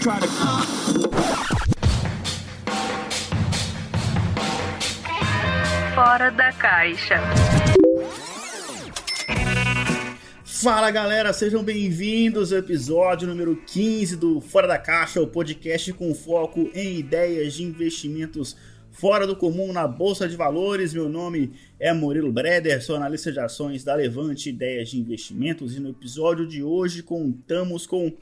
try to. Fora da caixa. Fala galera, sejam bem-vindos ao episódio número 15 do Fora da Caixa, o podcast com foco em ideias de investimentos fora do comum na Bolsa de Valores. Meu nome é Murilo Breder, sou analista de ações da Levante Ideias de Investimentos e no episódio de hoje contamos com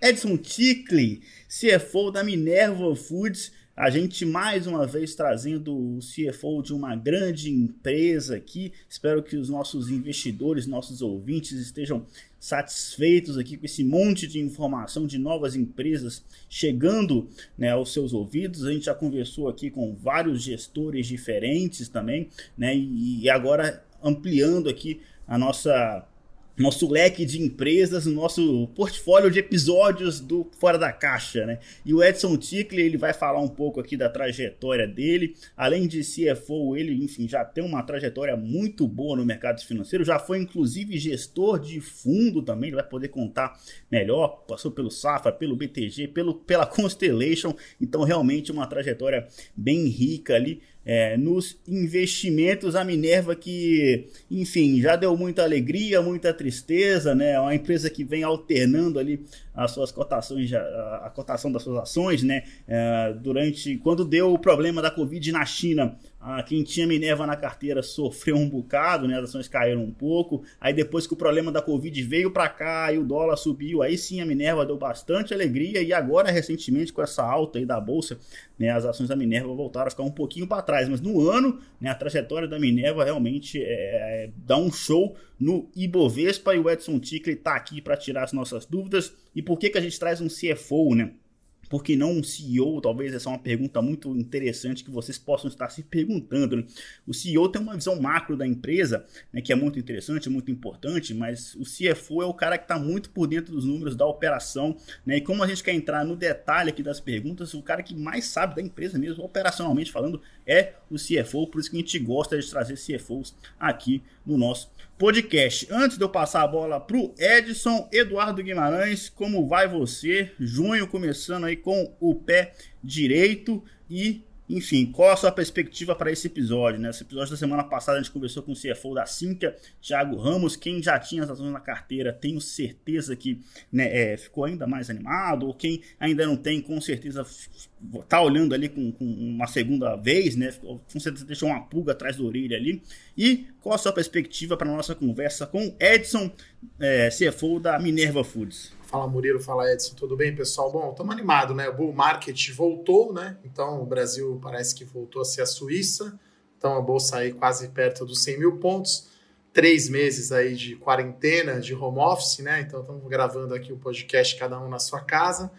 Edson Tickley, CFO da Minerva Foods, a gente mais uma vez trazendo o CFO de uma grande empresa aqui. Espero que os nossos investidores, nossos ouvintes estejam satisfeitos aqui com esse monte de informação de novas empresas chegando né, aos seus ouvidos. A gente já conversou aqui com vários gestores diferentes também, né? E, agora ampliando aqui a nossa nosso leque de empresas, nosso portfólio de episódios do Fora da Caixa, né? E o Edson Tickler, ele vai falar um pouco aqui da trajetória dele. Além de CFO, ele, enfim, já tem uma trajetória muito boa no mercado financeiro, já foi inclusive gestor de fundo também, ele vai poder contar melhor, passou pelo Safra, pelo BTG, pelo, pela Constellation, então realmente uma trajetória bem rica ali é, nos investimentos. A Minerva que, enfim, já deu muita alegria, muita tristeza, né? É uma empresa que vem alternando ali as suas cotações, a, cotação das suas ações, né? É, durante quando deu o problema da Covid na China, a, quem tinha Minerva na carteira sofreu um bocado, né? As ações caíram um pouco. Aí depois que o problema da Covid veio para cá e o dólar subiu, aí sim a Minerva deu bastante alegria e agora recentemente com essa alta aí da bolsa, né? As ações da Minerva voltaram a ficar um pouquinho para trás, mas no ano, né? A trajetória da Minerva realmente é, é, dá um show no Ibovespa e o Edson Tickler está aqui para tirar as nossas dúvidas. E por que, que a gente traz um CFO, né? Por que não um CEO? Talvez essa é uma pergunta muito interessante que vocês possam estar se perguntando. Né? O CEO tem uma visão macro da empresa, né, que é muito interessante, muito importante, mas o CFO é o cara que está muito por dentro dos números da operação. Né? E como a gente quer entrar no detalhe aqui das perguntas, o cara que mais sabe da empresa mesmo, operacionalmente falando, é o CFO. Por isso que a gente gosta de trazer CFOs aqui no nosso podcast. Antes de eu passar a bola para o Edson Eduardo Guimarães, como vai você? Junho começando aí com o pé direito e enfim, qual a sua perspectiva para esse episódio? Né? Episódio da semana passada a gente conversou com o CFO da Cinca, Thiago Ramos. Quem já tinha as ações na carteira, tenho certeza que né, é, ficou ainda mais animado. Ou quem ainda não tem, com certeza está olhando ali com, com, uma segunda vez, né? Com certeza deixou uma pulga atrás da orelha ali. E qual a sua perspectiva para a nossa conversa com Edson, é, CFO da Minerva Foods? Fala Murilo, fala Edson, tudo bem, pessoal? Bom, estamos animados, né? O bull market voltou, né? Então o Brasil parece que voltou a ser a Suíça. Então a bolsa aí quase perto dos 100 mil pontos. Três meses aí de quarentena, de home office, né? Então estamos gravando aqui o podcast cada um na sua casa.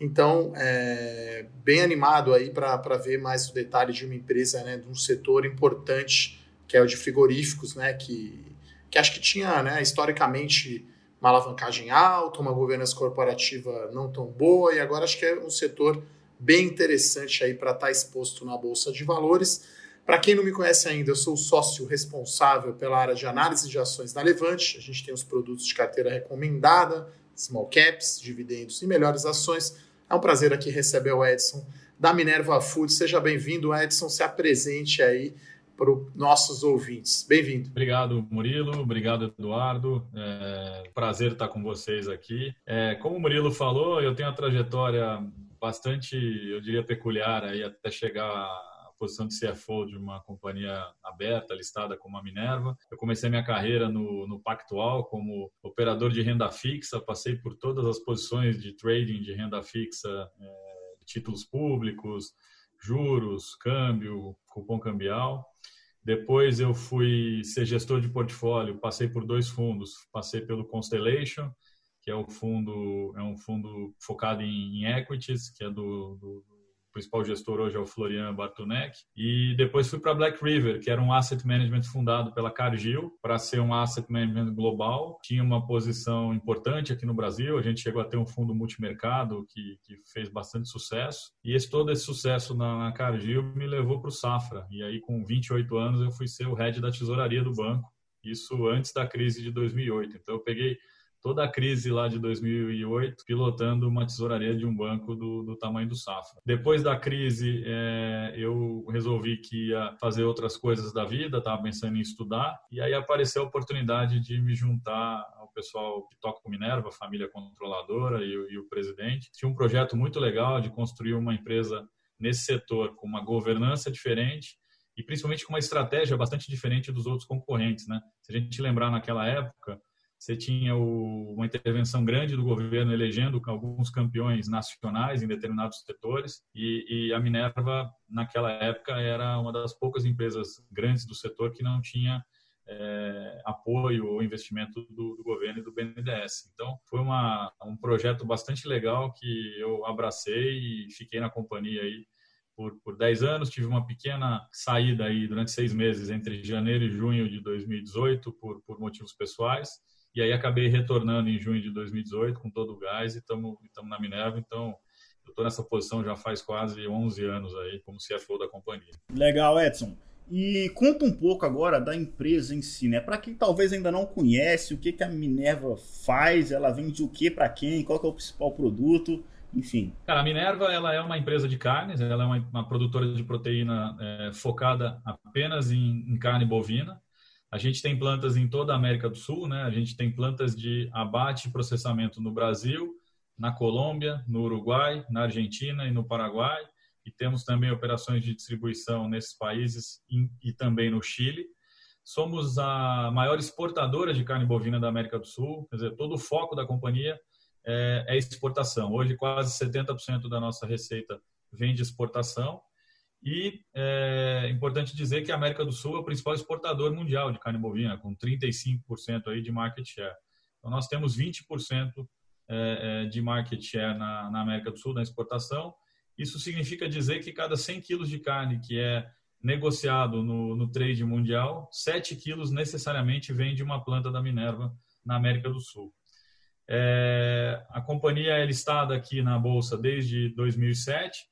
Então, é, bem animado aí para ver mais o detalhe de uma empresa, né, de um setor importante, que é o de frigoríficos, né, que, que acho que tinha, né, historicamente, uma alavancagem alta, uma governança corporativa não tão boa, e agora acho que é um setor bem interessante aí para estar tá exposto na Bolsa de Valores. Para quem não me conhece ainda, eu sou o sócio responsável pela área de análise de ações da Levante. A gente tem os produtos de carteira recomendada, small caps, dividendos e melhores ações. É um prazer aqui receber o Edson da Minerva Food. Seja bem-vindo, Edson. Se apresente aí para os nossos ouvintes. Bem-vindo. Obrigado, Murilo. Obrigado, Eduardo. É prazer estar com vocês aqui. É, como o Murilo falou, eu tenho uma trajetória bastante, eu diria, peculiar aí até chegar à posição de CFO de uma companhia aberta, listada como a Minerva. Eu comecei minha carreira no, no Pactual como operador de renda fixa, passei por todas as posições de trading de renda fixa, é, títulos públicos, juros, câmbio, cupom cambial. Depois eu fui ser gestor de portfólio, passei por dois fundos, passei pelo Constellation, que é o fundo é um fundo focado em, equities, que é do, do, principal gestor hoje é o Florian Bartunek. E depois fui para Black River, que era um asset management fundado pela Cargill para ser um asset management global. Tinha uma posição importante aqui no Brasil. A gente chegou a ter um fundo multimercado que, que fez bastante sucesso. E esse, todo esse sucesso na, na Cargill me levou para o Safra. E aí, com 28 anos, eu fui ser o head da tesouraria do banco. Isso antes da crise de 2008. Então, eu peguei toda a crise lá de 2008, pilotando uma tesouraria de um banco do, do tamanho do Safra. Depois da crise, é, eu resolvi que ia fazer outras coisas da vida, estava pensando em estudar, e aí apareceu a oportunidade de me juntar ao pessoal que toca com Minerva, a família controladora e, e o presidente. Tinha um projeto muito legal de construir uma empresa nesse setor com uma governança diferente e principalmente com uma estratégia bastante diferente dos outros concorrentes, né? Se a gente lembrar naquela época, você tinha o, uma intervenção grande do governo elegendo alguns campeões nacionais em determinados setores e, e, a Minerva naquela época era uma das poucas empresas grandes do setor que não tinha é, apoio ou investimento do, do, governo e do BNDES. Então foi uma, um projeto bastante legal que eu abracei e fiquei na companhia aí por, por 10 anos, tive uma pequena saída aí durante seis meses entre janeiro e junho de 2018 por, por motivos pessoais e aí acabei retornando em junho de 2018 com todo o gás e estamos na Minerva, então eu estou nessa posição já faz quase 11 anos aí como CFO da companhia. Legal, Edson. E conta um pouco agora da empresa em si, né? Para quem talvez ainda não conhece, o que, que a Minerva faz, ela vende o que para quem, qual que é o principal produto, enfim. Cara, a Minerva ela é uma empresa de carnes, ela é uma, uma produtora de proteína é, focada apenas em, em carne bovina. A gente tem plantas em toda a América do Sul, né? A gente tem plantas de abate e processamento no Brasil, na Colômbia, no Uruguai, na Argentina e no Paraguai. E temos também operações de distribuição nesses países e também no Chile. Somos a maior exportadora de carne bovina da América do Sul, quer dizer, todo o foco da companhia é, é exportação. Hoje, quase 70% da nossa receita vem de exportação e é importante dizer que a América do Sul é o principal exportador mundial de carne bovina, com 35% aí de market share. Então, nós temos 20% é, é, de market share na, América do Sul, na exportação. Isso significa dizer que cada 100 quilos de carne que é negociado no, no trade mundial, 7 quilos necessariamente vem de uma planta da Minerva na América do Sul. É, a companhia é listada aqui na Bolsa desde 2007 é,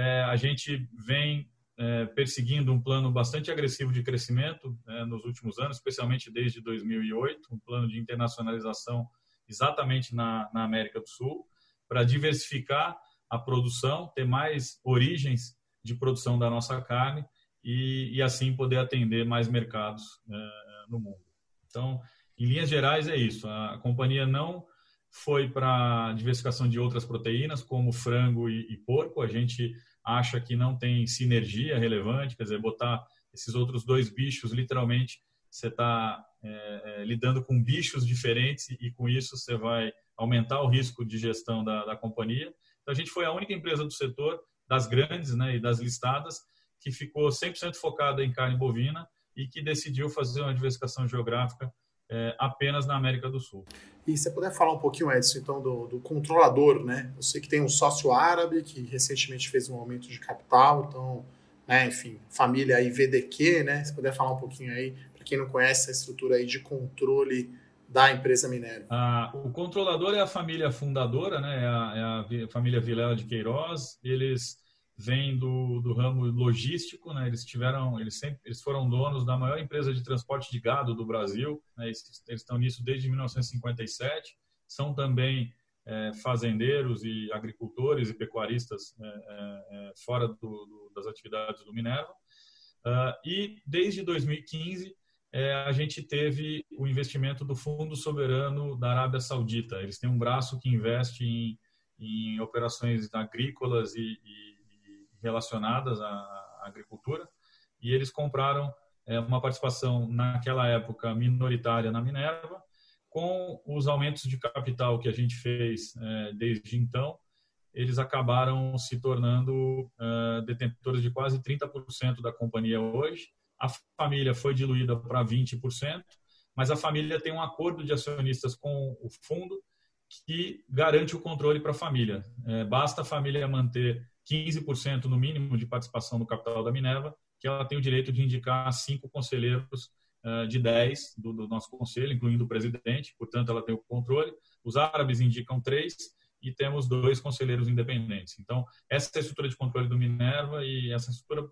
a gente vem é, perseguindo um plano bastante agressivo de crescimento é, nos últimos anos, especialmente desde 2008, um plano de internacionalização exatamente na, na América do Sul, para diversificar a produção, ter mais origens de produção da nossa carne e, e assim poder atender mais mercados é, no mundo. Então, em linhas gerais, é isso. A companhia não foi para diversificação de outras proteínas, como frango e, e, porco. A gente acha que não tem sinergia relevante, quer dizer, botar esses outros dois bichos, literalmente, você está é, é, lidando com bichos diferentes e com isso você vai aumentar o risco de gestão da, da companhia. Então, a gente foi a única empresa do setor, das grandes né, e das listadas, que ficou 100% focada em carne bovina e que decidiu fazer uma diversificação geográfica é, apenas na América do Sul. E você puder falar um pouquinho, Edson, então, do, do, controlador, né? Eu sei que tem um sócio árabe que recentemente fez um aumento de capital, então, né, enfim, família aí VDQ, né? Se puder falar um pouquinho aí, para quem não conhece a estrutura aí de controle da empresa Minério. Ah, o controlador é a família fundadora, né? É a, é a família Vilela de Queiroz. Eles vêm do, do ramo logístico, né? Eles tiveram, eles sempre, eles foram donos da maior empresa de transporte de gado do Brasil, né? eles, eles estão nisso desde 1957. São também é, fazendeiros e agricultores e pecuaristas é, é, é fora do, do, das atividades do Minerva. Uh, e desde 2015 é, a gente teve o investimento do Fundo Soberano da Arábia Saudita. Eles têm um braço que investe em, em operações agrícolas e, e relacionadas à agricultura e eles compraram é, uma participação naquela época minoritária na Minerva. Com os aumentos de capital que a gente fez é, desde então, eles acabaram se tornando é, detentores de quase 30% da companhia hoje. A família foi diluída para 20%, mas a família tem um acordo de acionistas com o fundo que garante o controle para a família. É, basta a família manter 15% no mínimo de participação no capital da Minerva, que ela tem o direito de indicar cinco conselheiros uh, de 10 do, do, nosso conselho, incluindo o presidente, portanto, ela tem o controle. Os árabes indicam três e temos dois conselheiros independentes. Então, essa é a estrutura de controle do Minerva e essa estrutura,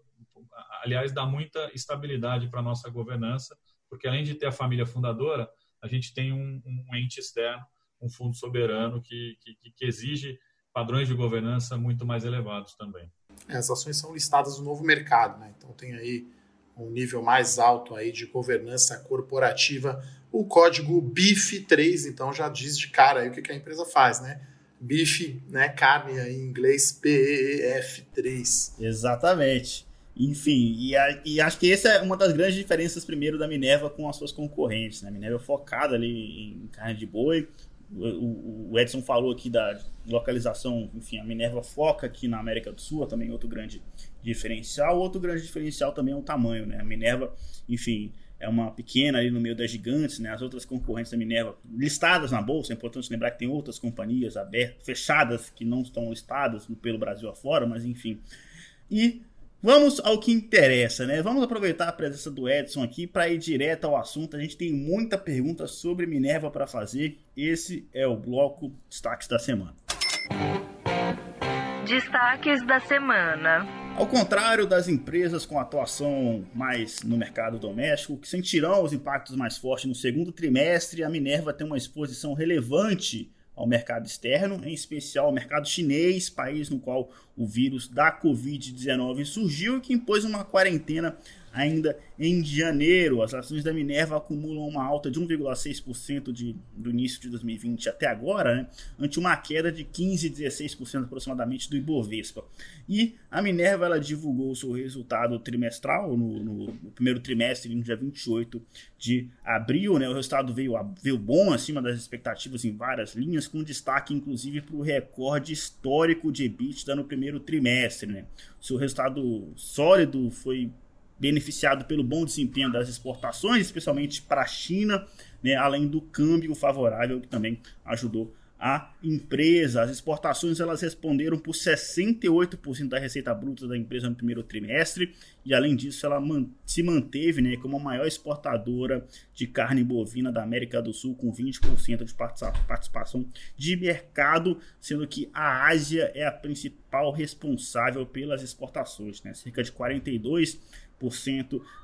aliás, dá muita estabilidade para a nossa governança, porque além de ter a família fundadora, a gente tem um, um ente externo um fundo soberano que, que, que exige padrões de governança muito mais elevados também. É, as ações são listadas no novo mercado, né? então tem aí um nível mais alto aí de governança corporativa. O código BIF3, então, já diz de cara aí o que, que a empresa faz, né? BIF, né, carne aí em inglês, PEF3. Exatamente. Enfim, e, a, e, acho que essa é uma das grandes diferenças, primeiro, da Minerva com as suas concorrentes. Né? A Minerva é focada ali em carne de boi. O, o, Edson falou aqui da localização, enfim, a Minerva foca aqui na América do Sul, também outro grande diferencial. Outro grande diferencial também é o tamanho, né? A Minerva, enfim, é uma pequena ali no meio das gigantes, né? As outras concorrentes da Minerva listadas na bolsa, é importante lembrar que tem outras companhias abertas, fechadas, que não estão listadas pelo Brasil afora, mas enfim. E Vamos ao que interessa, né? Vamos aproveitar a presença do Edson aqui para ir direto ao assunto. A gente tem muita pergunta sobre Minerva para fazer. Esse é o bloco Destaques da Semana. Destaques da Semana. Ao contrário das empresas com atuação mais no mercado doméstico, que sentirão os impactos mais fortes no segundo trimestre, a Minerva tem uma exposição relevante ao mercado externo, em especial ao mercado chinês, país no qual o vírus da Covid-19 surgiu e que impôs uma quarentena ainda em janeiro. As ações da Minerva acumulam uma alta de 1,6% de, do início de 2020 até agora, né, ante uma queda de 15, 16% aproximadamente do Ibovespa. E a Minerva ela divulgou seu resultado trimestral no, no, no primeiro trimestre, no dia 28 de abril. Né, o resultado veio, veio bom, acima das expectativas em várias linhas, com destaque inclusive para o recorde histórico de EBITDA no primeiro trimestre. Né. Seu resultado sólido foi beneficiado pelo bom desempenho das exportações, especialmente para a China, né, além do câmbio favorável que também ajudou a empresa. As exportações elas responderam por 68% da receita bruta da empresa no primeiro trimestre e além disso ela se manteve né, como a maior exportadora de carne bovina da América do Sul com 20% de participação de mercado, sendo que a Ásia é a principal responsável pelas exportações, né, cerca de 42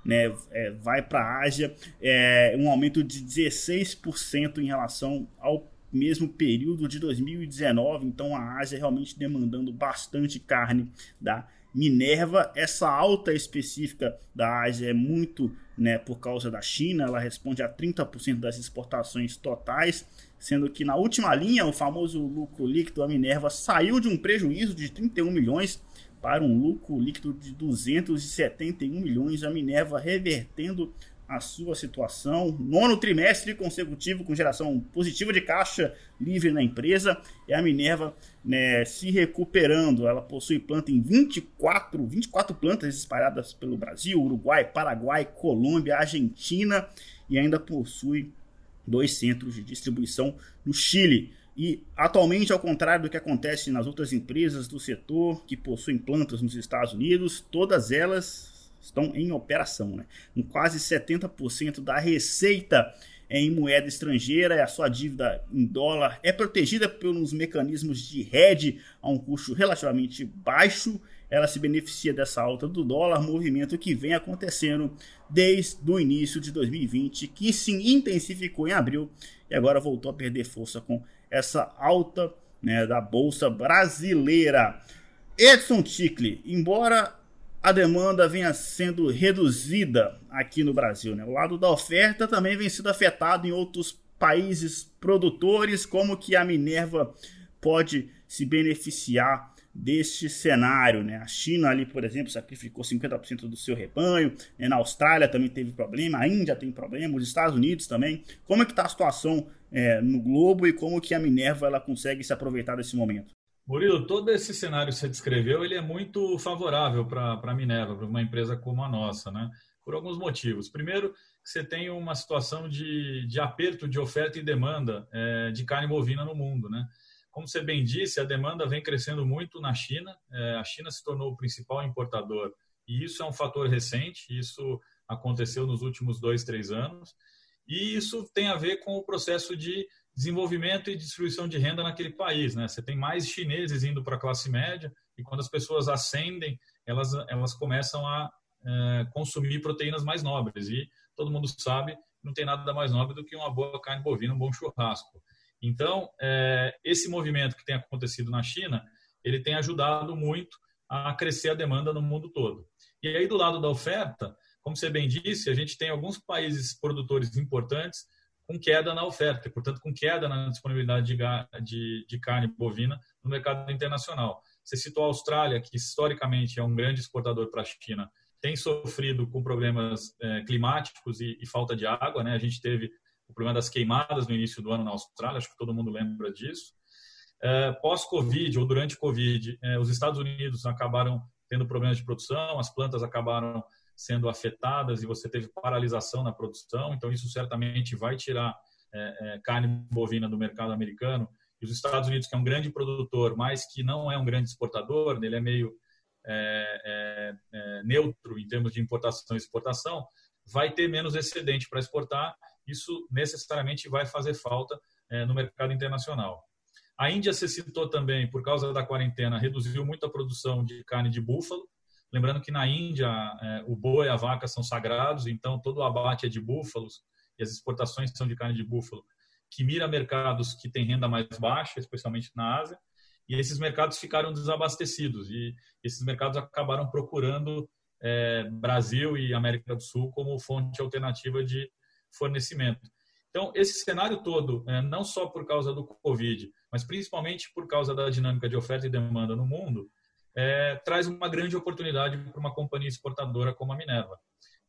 né, é, vai para a Ásia, é, um aumento de 16% em relação ao mesmo período de 2019. Então a Ásia realmente demandando bastante carne da Minerva. Essa alta específica da Ásia é muito né, por causa da China, ela responde a 30% das exportações totais, sendo que na última linha, o famoso lucro líquido, a Minerva saiu de um prejuízo de 31 milhões para um lucro líquido de 271 milhões, a Minerva revertendo a sua situação. Nono trimestre consecutivo com geração positiva de caixa livre na empresa e a Minerva né, se recuperando. Ela possui planta em 24, 24 plantas espalhadas pelo Brasil, Uruguai, Paraguai, Colômbia, Argentina e ainda possui dois centros de distribuição no Chile. E atualmente, ao contrário do que acontece nas outras empresas do setor que possuem plantas nos Estados Unidos, todas elas estão em operação, né? com quase 70% da receita em moeda estrangeira a sua dívida em dólar é protegida pelos mecanismos de hedge a um custo relativamente baixo. Ela se beneficia dessa alta do dólar, movimento que vem acontecendo desde o início de 2020, que se intensificou em abril e agora voltou a perder força com essa alta né, da Bolsa Brasileira. Edson Ticle, embora a demanda venha sendo reduzida aqui no Brasil, né, o lado da oferta também vem sendo afetado em outros países produtores, como que a Minerva pode se beneficiar deste cenário. Né? A China ali, por exemplo, sacrificou 50% do seu rebanho, né? na Austrália também teve problema, a Índia tem problema, os Estados Unidos também. Como é que está a situação é, no globo e como que a Minerva ela consegue se aproveitar desse momento? Murilo, todo esse cenário que você descreveu, ele é muito favorável para a Minerva, para uma empresa como a nossa, né? Por alguns motivos. Primeiro, você tem uma situação de, de aperto de oferta e demanda é, de carne bovina no mundo, né? Como você bem disse, a demanda vem crescendo muito na China. É, a China se tornou o principal importador e isso é um fator recente. Isso aconteceu nos últimos dois, três anos. E isso tem a ver com o processo de desenvolvimento e distribuição de renda naquele país. Né? Você tem mais chineses indo para a classe média e quando as pessoas ascendem, elas, elas começam a é, consumir proteínas mais nobres. E todo mundo sabe, não tem nada mais nobre do que uma boa carne bovina, um bom churrasco. Então, é, esse movimento que tem acontecido na China, ele tem ajudado muito a crescer a demanda no mundo todo. E aí, do lado da oferta, como você bem disse, a gente tem alguns países produtores importantes com queda na oferta, e, portanto, com queda na disponibilidade de, de, de carne bovina no mercado internacional. Você citou a Austrália, que historicamente é um grande exportador para a China, tem sofrido com problemas é, climáticos e, e, falta de água. Né? A gente teve o problema das queimadas no início do ano na Austrália, acho que todo mundo lembra disso. É, Pós-Covid ou durante Covid, é, os Estados Unidos acabaram tendo problemas de produção, as plantas acabaram sendo afetadas e você teve paralisação na produção, então isso certamente vai tirar é, é, carne bovina do mercado americano. E os Estados Unidos, que é um grande produtor, mas que não é um grande exportador, ele é meio é, é, é, neutro em termos de importação e exportação, vai ter menos excedente para exportar. Isso necessariamente vai fazer falta é, no mercado internacional. A Índia, se citou também, por causa da quarentena, reduziu muito a produção de carne de búfalo. Lembrando que na Índia é, o boi e a vaca são sagrados, então todo o abate é de búfalos e as exportações são de carne de búfalo, que mira mercados que têm renda mais baixa, especialmente na Ásia e esses mercados ficaram desabastecidos e esses mercados acabaram procurando é, Brasil e América do Sul como fonte alternativa de fornecimento. Então, esse cenário todo, é, não só por causa do Covid, mas principalmente por causa da dinâmica de oferta e demanda no mundo, é, traz uma grande oportunidade para uma companhia exportadora como a Minerva.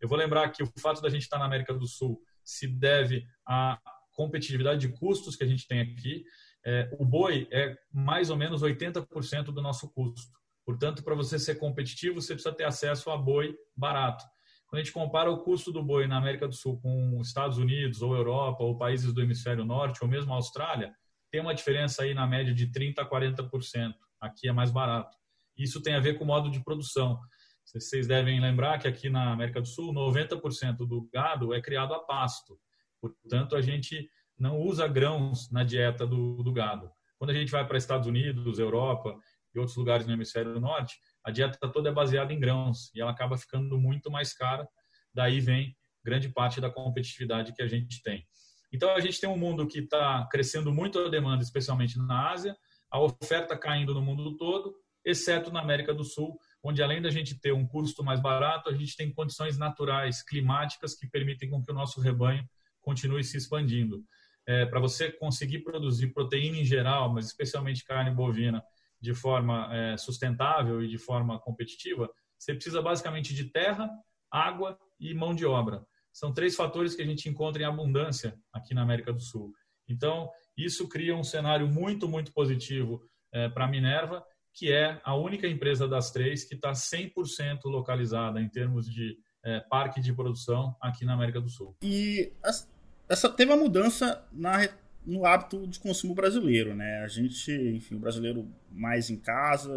Eu vou lembrar que o fato da gente estar na América do Sul se deve à competitividade de custos que a gente tem aqui, é, o boi é mais ou menos 80% do nosso custo. Portanto, para você ser competitivo, você precisa ter acesso a boi barato. Quando a gente compara o custo do boi na América do Sul com Estados Unidos, ou Europa, ou países do hemisfério norte, ou mesmo a Austrália, tem uma diferença aí na média de 30% a 40%. Aqui é mais barato. Isso tem a ver com o modo de produção. Vocês devem lembrar que aqui na América do Sul, 90% do gado é criado a pasto. Portanto, a gente não usa grãos na dieta do, do gado. Quando a gente vai para Estados Unidos, Europa e outros lugares no hemisfério norte, a dieta toda é baseada em grãos e ela acaba ficando muito mais cara. Daí vem grande parte da competitividade que a gente tem. Então a gente tem um mundo que está crescendo muito a demanda, especialmente na Ásia, a oferta caindo no mundo todo, exceto na América do Sul, onde além da gente ter um custo mais barato, a gente tem condições naturais, climáticas que permitem com que o nosso rebanho continue se expandindo é, para você conseguir produzir proteína em geral, mas especialmente carne bovina, de forma é, sustentável e de forma competitiva, você precisa basicamente de terra, água e mão de obra. São três fatores que a gente encontra em abundância aqui na América do Sul. Então, isso cria um cenário muito, muito positivo é, para a Minerva, que é a única empresa das três que está 100% localizada em termos de é, parque de produção aqui na América do Sul. E essa teve uma mudança na, no hábito de consumo brasileiro, né? A gente, enfim, o brasileiro mais em casa,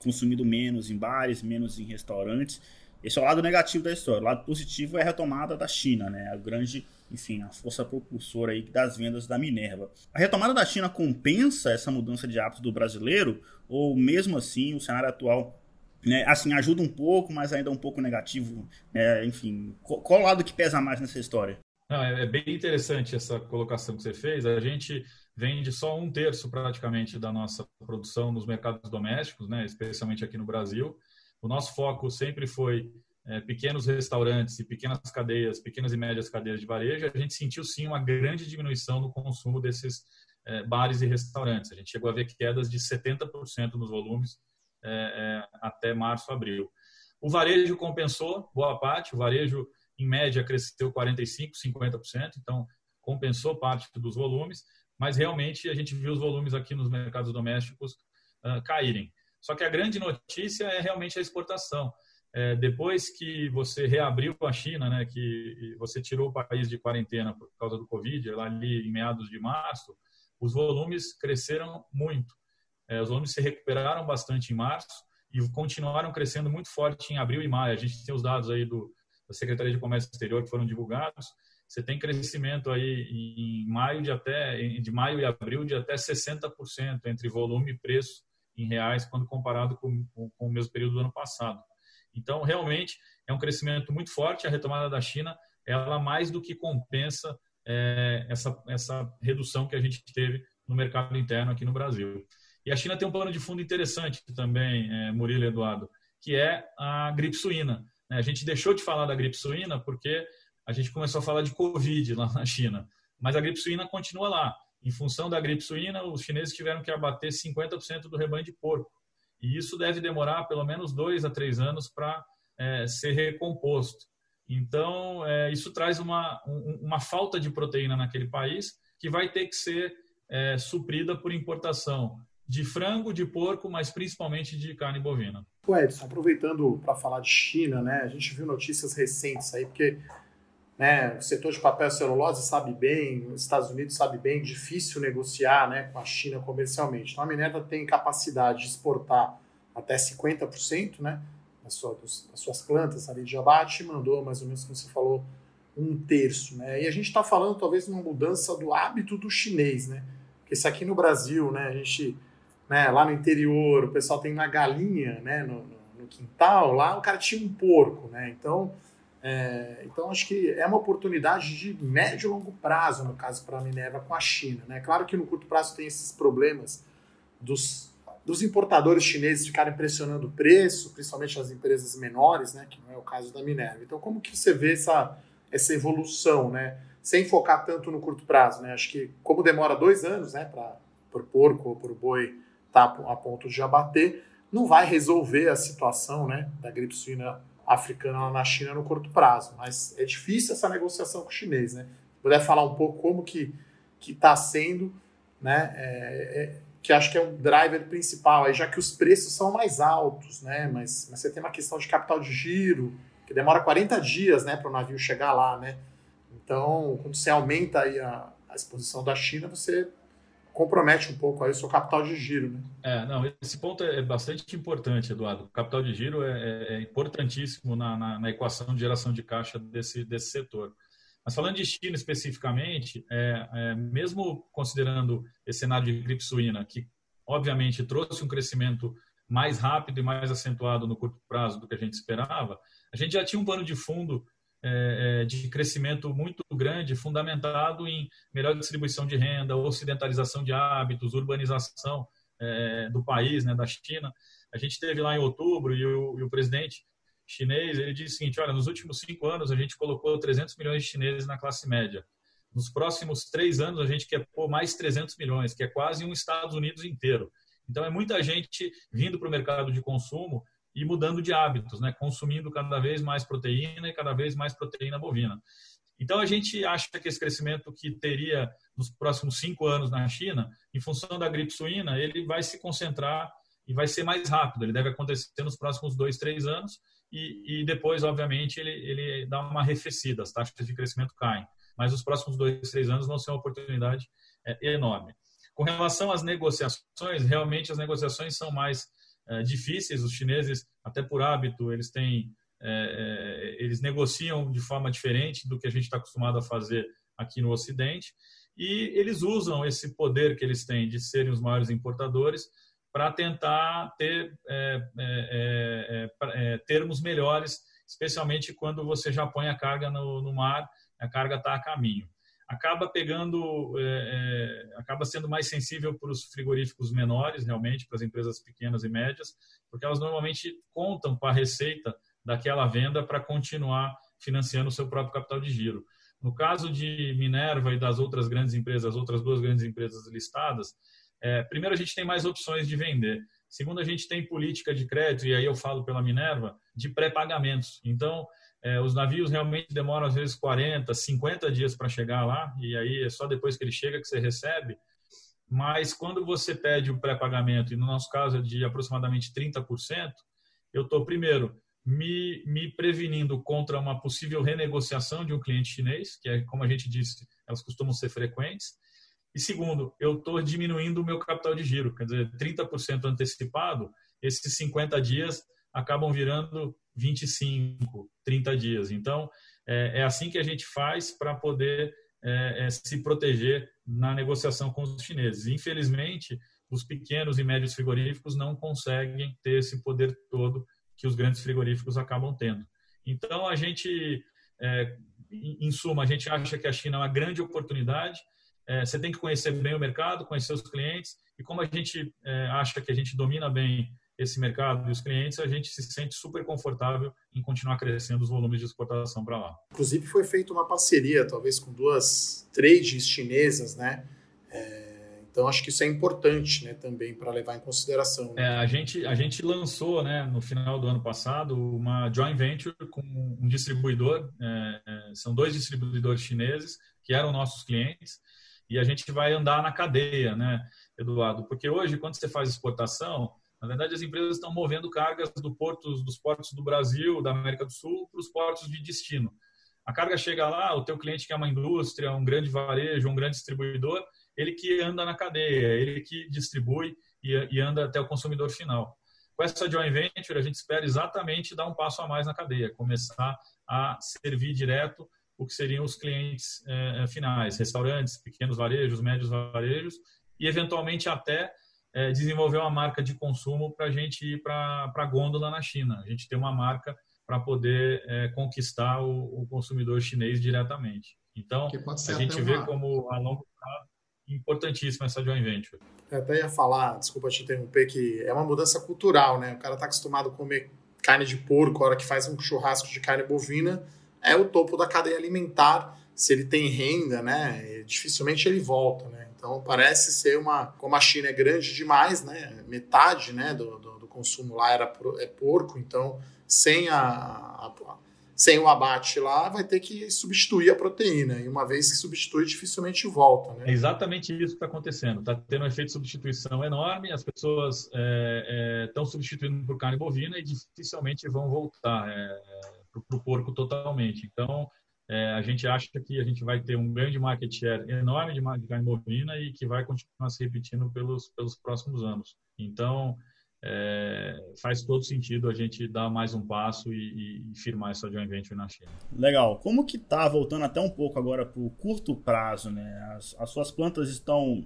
consumindo menos em bares, menos em restaurantes. Esse é o lado negativo da história. O lado positivo é a retomada da China, né? A grande, enfim, a força propulsora aí das vendas da Minerva. A retomada da China compensa essa mudança de hábito do brasileiro ou mesmo assim o cenário atual né, assim, ajuda um pouco, mas ainda é um pouco negativo. Né? Enfim, qual, o lado que pesa mais nessa história? Não, é, é bem interessante essa colocação que você fez. A gente vende só um terço praticamente da nossa produção nos mercados domésticos, né, especialmente aqui no Brasil. O nosso foco sempre foi é, pequenos restaurantes e pequenas cadeias, pequenas e médias cadeias de varejo. A gente sentiu sim uma grande diminuição no consumo desses é, bares e restaurantes. A gente chegou a ver quedas de 70% nos volumes é, é, até março, abril. O varejo compensou boa parte. O varejo em média cresceu 45%, 50%, então compensou parte dos volumes, mas realmente a gente viu os volumes aqui nos mercados domésticos uh, caírem. Só que a grande notícia é realmente a exportação. É, depois que você reabriu a China, né, que você tirou o país de quarentena por causa do Covid, lá ali em meados de março, os volumes cresceram muito. É, os volumes se recuperaram bastante em março e continuaram crescendo muito forte em abril e maio. A gente tem os dados aí do, da Secretaria de Comércio Exterior que foram divulgados, você tem crescimento aí em maio de até de maio e abril de até 60% entre volume e preço em reais quando comparado com, com, com, o mesmo período do ano passado. Então, realmente é um crescimento muito forte. A retomada da China, ela mais do que compensa é, essa, essa redução que a gente teve no mercado interno aqui no Brasil. E a China tem um plano de fundo interessante também, é, Murilo e Eduardo, que é a gripe suína. Né? A gente deixou de falar da gripe suína porque a gente começou a falar de Covid lá na China, mas a gripe suína continua lá. Em função da gripe suína, os chineses tiveram que abater 50% do rebanho de porco. E isso deve demorar pelo menos dois a três anos para é, ser recomposto. Então, é, isso traz uma, um, uma falta de proteína naquele país que vai ter que ser é, suprida por importação de frango, de porco, mas principalmente de carne bovina. Edson, aproveitando para falar de China, né, a gente viu notícias recentes aí, porque né, o setor de papel e celulose sabe bem, os Estados Unidos sabe bem, difícil negociar né, com a China comercialmente. Então a Minerva tem capacidade de exportar até 50%, né, das das suas plantas ali de abate, mandou mais ou menos, como você falou, um terço. Né? E a gente está falando talvez uma mudança do hábito do chinês, né? Porque se aqui no Brasil, né, a gente né, lá no interior, o pessoal tem uma galinha né, no, no quintal, lá o cara tinha um porco, né? Então, é, então acho que é uma oportunidade de médio e longo prazo, no caso para a Minerva com a China. Né? Claro que no curto prazo tem esses problemas dos, dos importadores chineses ficarem pressionando o preço, principalmente as empresas menores, né, que não é o caso da Minerva. Então, como que você vê essa, essa evolução, né? Sem focar tanto no curto prazo, né? Acho que como demora dois anos, né, para o porco ou para o boi está a ponto de abater, não vai resolver a situação né, da gripe suína africana na China no curto prazo. Mas é difícil essa negociação com o chinês. Né? Se puder falar um pouco como que está sendo, né, é, é, que acho que é o driver principal, aí, já que os preços são mais altos, né, mas, mas você tem uma questão de capital de giro, que demora 40 dias né, para o navio chegar lá. Né? Então, quando você aumenta aí a, a exposição da China, você compromete um pouco aí o seu capital de giro, né? É, não, esse ponto é bastante importante, Eduardo. O capital de giro é, é, é importantíssimo na, na, na, equação de geração de caixa desse, desse setor. Mas falando de China especificamente, é, é, mesmo considerando esse cenário de gripe suína, que obviamente trouxe um crescimento mais rápido e mais acentuado no curto prazo do que a gente esperava, a gente já tinha um plano de fundo de crescimento muito grande, fundamentado em melhor distribuição de renda, ocidentalização de hábitos, urbanização é, do país, né, da China. A gente teve lá em outubro e o, e o presidente chinês ele disse o seguinte: olha, nos últimos cinco anos a gente colocou 300 milhões de chineses na classe média. Nos próximos três anos a gente quer pôr mais 300 milhões, que é quase um Estados Unidos inteiro. Então é muita gente vindo para o mercado de consumo e mudando de hábitos, né? consumindo cada vez mais proteína e cada vez mais proteína bovina. Então, a gente acha que esse crescimento que teria nos próximos cinco anos na China, em função da gripe suína, ele vai se concentrar e vai ser mais rápido. Ele deve acontecer nos próximos dois, três anos e, e depois, obviamente, ele, ele dá uma arrefecida, as taxas de crescimento caem. Mas os próximos dois, três anos vão ser uma oportunidade é, enorme. Com relação às negociações, realmente as negociações são mais é, difíceis. Os chineses, até por hábito, eles têm é, é, eles negociam de forma diferente do que a gente está acostumado a fazer aqui no Ocidente e eles usam esse poder que eles têm de serem os maiores importadores para tentar ter é, termos melhores, especialmente quando você já põe a carga no, no mar, a carga está a caminho acaba pegando, é, é, acaba sendo mais sensível para os frigoríficos menores, realmente, para as empresas pequenas e médias, porque elas normalmente contam com a receita daquela venda para continuar financiando o seu próprio capital de giro. No caso de Minerva e das outras grandes empresas, outras duas grandes empresas listadas, é, primeiro a gente tem mais opções de vender. Segundo, a gente tem política de crédito, e aí eu falo pela Minerva, de pré-pagamentos. Então, é, os navios realmente demoram às vezes 40, 50 dias para chegar lá, e aí é só depois que ele chega que você recebe. Mas quando você pede o pré-pagamento, e no nosso caso é de aproximadamente 30%, eu estou, primeiro, me, me prevenindo contra uma possível renegociação de um cliente chinês, que é, como a gente disse, elas costumam ser frequentes. E segundo, eu estou diminuindo o meu capital de giro, quer dizer, 30% antecipado, esses 50 dias acabam virando 25, 30 dias. Então, é, é assim que a gente faz para poder é, é, se proteger na negociação com os chineses. Infelizmente, os pequenos e médios frigoríficos não conseguem ter esse poder todo que os grandes frigoríficos acabam tendo. Então, a gente, é, em suma, a gente acha que a China é uma grande oportunidade. É, você tem que conhecer bem o mercado, conhecer os clientes, e como a gente é, acha que a gente domina bem esse mercado e os clientes, a gente se sente super confortável em continuar crescendo os volumes de exportação para lá. Inclusive foi feita uma parceria, talvez com duas trades chinesas, né? É, então acho que isso é importante, né, também para levar em consideração. Né? É, a gente a gente lançou, né, no final do ano passado, uma joint venture com um distribuidor. É, é são dois distribuidores chineses que eram nossos clientes e a gente vai andar na cadeia, né, Eduardo? Porque hoje quando você faz exportação na verdade, as empresas estão movendo cargas do portos, dos portos do Brasil, da América do Sul, para os portos de destino. A carga chega lá, o teu cliente que é uma indústria, um grande varejo, um grande distribuidor, ele que anda na cadeia, ele que distribui e, e anda até o consumidor final. Com essa joint venture, a gente espera exatamente dar um passo a mais na cadeia, começar a servir direto o que seriam os clientes eh, finais, restaurantes, pequenos varejos, médios varejos, e eventualmente até é, desenvolver uma marca de consumo para a gente ir para a gôndola na China. A gente tem uma marca para poder é, conquistar o, o, consumidor chinês diretamente. Então, a gente vê uma... como a longo prazo importantíssima essa joint venture. Eu até ia falar, desculpa te interromper, que é uma mudança cultural, né? O cara está acostumado a comer carne de porco, a hora que faz um churrasco de carne bovina, é o topo da cadeia alimentar. Se ele tem renda, né? Dificilmente ele volta, né? Então parece ser uma, como a China é grande demais, né? Metade, né, do, do, do consumo lá era é porco, então sem a, a, sem o abate lá vai ter que substituir a proteína e uma vez que substitui dificilmente volta, né? É exatamente isso que está acontecendo. Está tendo um efeito de substituição enorme. As pessoas estão é, é, substituindo por carne bovina e dificilmente vão voltar é, para o porco totalmente. Então é, a gente acha que a gente vai ter um grande market share enorme de carne bovina e que vai continuar se repetindo pelos, pelos próximos anos. Então, é, faz todo sentido a gente dar mais um passo e, e, firmar essa joint venture na China. Legal. Como que tá, voltando até um pouco agora para o curto prazo, né? As, as suas plantas estão...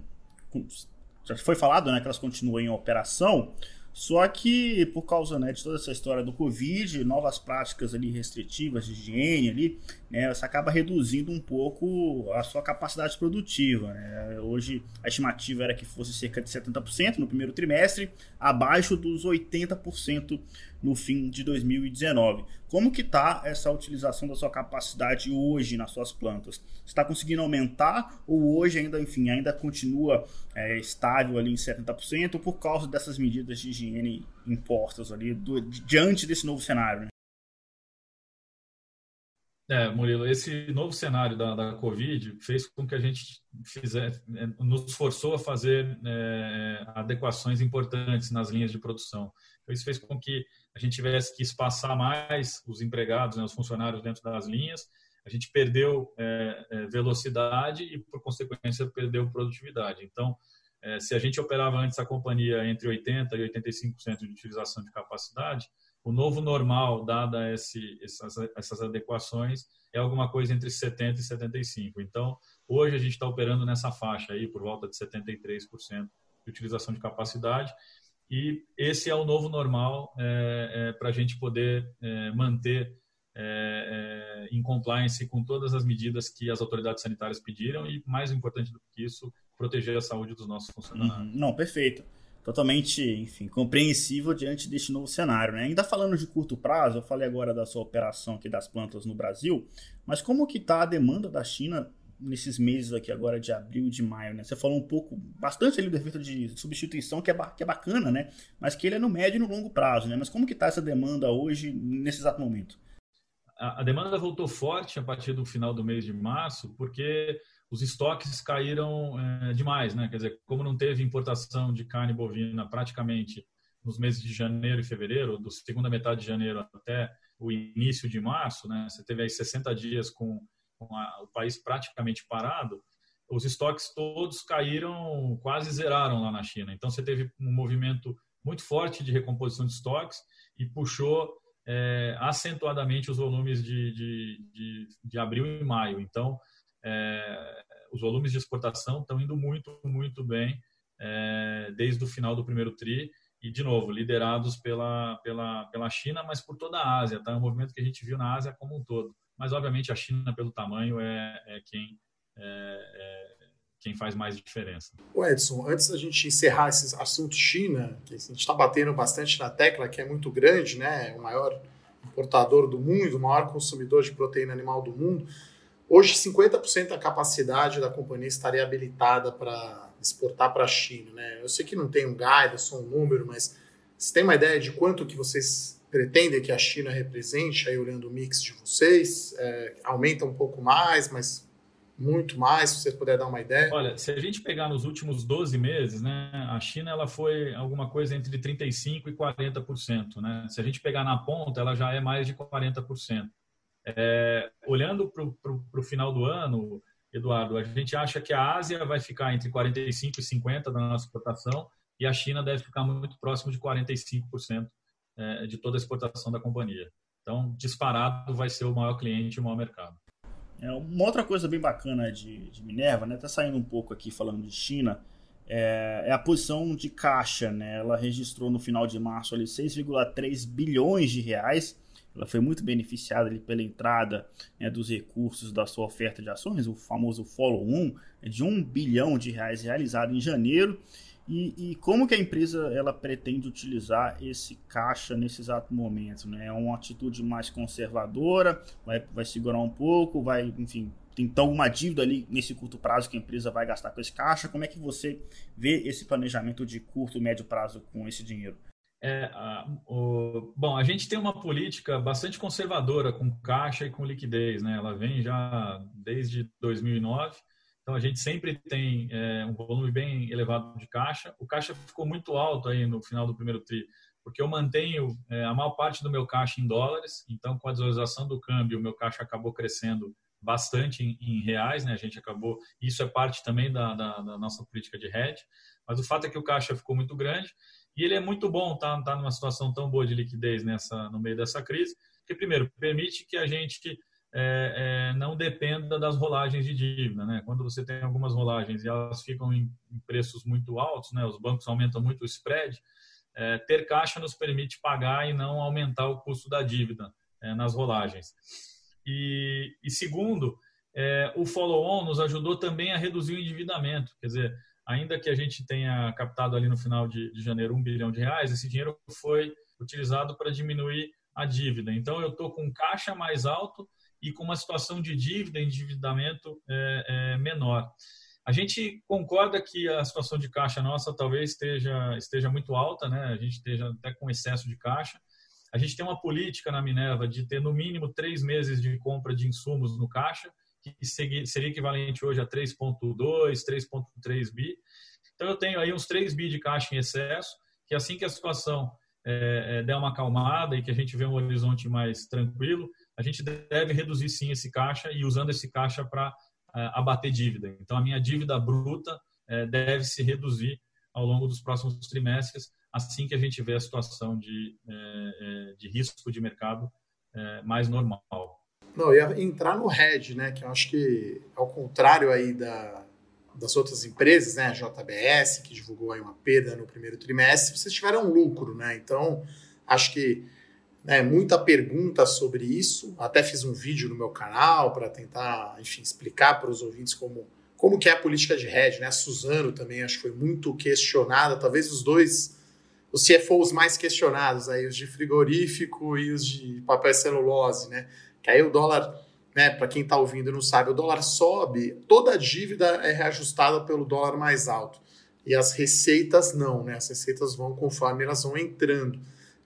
Já foi falado né, que elas continuam em operação, só que por causa né, de toda essa história do Covid, novas práticas ali restritivas de higiene ali, né, acaba reduzindo um pouco a sua capacidade produtiva. Né? Hoje a estimativa era que fosse cerca de 70% no primeiro trimestre, abaixo dos 80% no fim de 2019. Como que está essa utilização da sua capacidade hoje nas suas plantas? está conseguindo aumentar ou hoje ainda, enfim, ainda continua é, estável ali em 70% por causa dessas medidas de higiene impostas ali do, diante desse novo cenário? Né? É, Murilo, esse novo cenário da, da Covid fez com que a gente é, nos forçou a fazer é, adequações importantes nas linhas de produção. Isso fez com que a gente tivesse que espaçar mais os empregados, né, os funcionários dentro das linhas. A gente perdeu é, é velocidade e, por consequência, perdeu produtividade. Então, é, se a gente operava antes a companhia entre 80% e 85% de utilização de capacidade, o novo normal, dada esse, essas, essas adequações, é alguma coisa entre 70% e 75%. Então, hoje a gente está operando nessa faixa aí, por volta de 73% de utilização de capacidade, e esse é o novo normal é, é, para a gente poder é, manter é, é, em compliance com todas as medidas que as autoridades sanitárias pediram e, mais importante do que isso, proteger a saúde dos nossos funcionários. Uhum. Não, perfeito totalmente, enfim, compreensível diante deste novo cenário. Né? Ainda falando de curto prazo, eu falei agora da sua operação aqui das plantas no Brasil, mas como que está a demanda da China nesses meses aqui agora de abril e de maio, né? Você falou um pouco, bastante ali do efeito de substituição, que é, que é bacana, né? Mas que ele é no médio e no longo prazo, né? Mas como que está essa demanda hoje, nesse exato momento? A, a demanda voltou forte a partir do final do mês de março, porque os estoques caíram é, demais, né? Quer dizer, como não teve importação de carne bovina praticamente nos meses de janeiro e fevereiro, do segunda metade de janeiro até o início de março, né? Você teve aí 60 dias com, com a, o país praticamente parado, os estoques todos caíram, quase zeraram lá na China. Então você teve um movimento muito forte de recomposição de estoques e puxou é, acentuadamente os volumes de, de, de, de abril e maio. Então, é, os volumes de exportação estão indo muito, muito bem é, desde o final do primeiro TRI e, de novo, liderados pela, pela, pela China, mas por toda a Ásia. Tá? É um movimento que a gente viu na Ásia como um todo. Mas obviamente a China, pelo tamanho, é, é quem, é, é, quem faz mais diferença. O Edson, antes da gente encerrar esse assunto China, que a gente está batendo bastante na tecla, que é muito grande, né? o maior importador do mundo, o maior consumidor de proteína animal do mundo. Hoje, 50% da capacidade da companhia estaria habilitada para exportar para a China. Né? Eu sei que não tem um guide, só um número, mas você tem uma ideia de quanto que vocês pretendem que a China represente, aí olhando o mix de vocês? É, aumenta um pouco mais, mas muito mais, se você puder dar uma ideia. Olha, se a gente pegar nos últimos 12 meses, né, a China ela foi alguma coisa entre 35% e 40%. Né? Se a gente pegar na ponta, ela já é mais de 40%. É, olhando para o final do ano, Eduardo, a gente acha que a Ásia vai ficar entre 45% e 50% da nossa exportação e a China deve ficar muito próximo de 45% é, de toda a exportação da companhia. Então, disparado vai ser o maior cliente e o maior mercado. É, uma outra coisa bem bacana de, de Minerva, né? Tá saindo um pouco aqui falando de China, é, é, a posição de caixa, né? Ela registrou no final de março ali 6,3 bilhões de reais. Ela foi muito beneficiada ali pela entrada né, dos recursos da sua oferta de ações, o famoso follow-on, de 1 bilhão de reais realizado em janeiro e, e, como que a empresa ela pretende utilizar esse caixa nesse exato momento? Né? É uma atitude mais conservadora, vai, vai segurar um pouco, vai, enfim, tem então uma dívida ali nesse curto prazo que a empresa vai gastar com esse caixa. Como é que você vê esse planejamento de curto e médio prazo com esse dinheiro? É, o, bom, a gente tem uma política bastante conservadora com caixa e com liquidez, né? Ela vem já desde 2009 então a gente sempre tem é, um volume bem elevado de caixa. O caixa ficou muito alto aí no final do primeiro tri, porque eu mantenho é, a maior parte do meu caixa em dólares. Então com a desvalorização do câmbio, o meu caixa acabou crescendo bastante em, em reais, né? A gente acabou. Isso é parte também da, da, da, nossa política de hedge. Mas o fato é que o caixa ficou muito grande e ele é muito bom tá, tá numa situação tão boa de liquidez nessa no meio dessa crise, que primeiro permite que a gente é, é, não dependa das rolagens de dívida. Né? Quando você tem algumas rolagens e elas ficam em, em preços muito altos, né? os bancos aumentam muito o spread, é, ter caixa nos permite pagar e não aumentar o custo da dívida é, nas rolagens. E, e segundo, é, o follow-on nos ajudou também a reduzir o endividamento. Quer dizer, ainda que a gente tenha captado ali no final de, de janeiro um bilhão de reais, esse dinheiro foi utilizado para diminuir a dívida. Então, eu estou com caixa mais alto e com uma situação de dívida, endividamento é, é, menor. A gente concorda que a situação de caixa nossa talvez esteja, esteja muito alta, né? a gente esteja até com excesso de caixa. A gente tem uma política na Minerva de ter no mínimo três meses de compra de insumos no caixa, que seria equivalente hoje a 3,2, 3,3 bi. Então eu tenho aí uns 3 bi de caixa em excesso, que assim que a situação é, é, der uma acalmada e que a gente vê um horizonte mais tranquilo, a gente deve reduzir sim esse caixa e usando esse caixa para uh, abater dívida. Então, a minha dívida bruta uh, deve se reduzir ao longo dos próximos trimestres, assim que a gente vê a situação de, uh, de risco de mercado mais normal. Não, ia entrar no hedge, né, que eu acho que ao contrário aí da, das outras empresas, né, a JBS, que divulgou aí uma perda no primeiro trimestre, vocês tiveram lucro, né? Então, acho que né, muita pergunta sobre isso. Até fiz um vídeo no meu canal para tentar, enfim, explicar para os ouvintes como, como que é a política de hedge. Né? A Suzano também acho que foi muito questionada, talvez os dois, os CFOs mais questionados, aí, os de frigorífico e os de papel e celulose, né? Que aí o dólar, né, para quem está ouvindo e não sabe, o dólar sobe, toda a dívida é reajustada pelo dólar mais alto. E as receitas não, né? As receitas vão conforme elas vão entrando.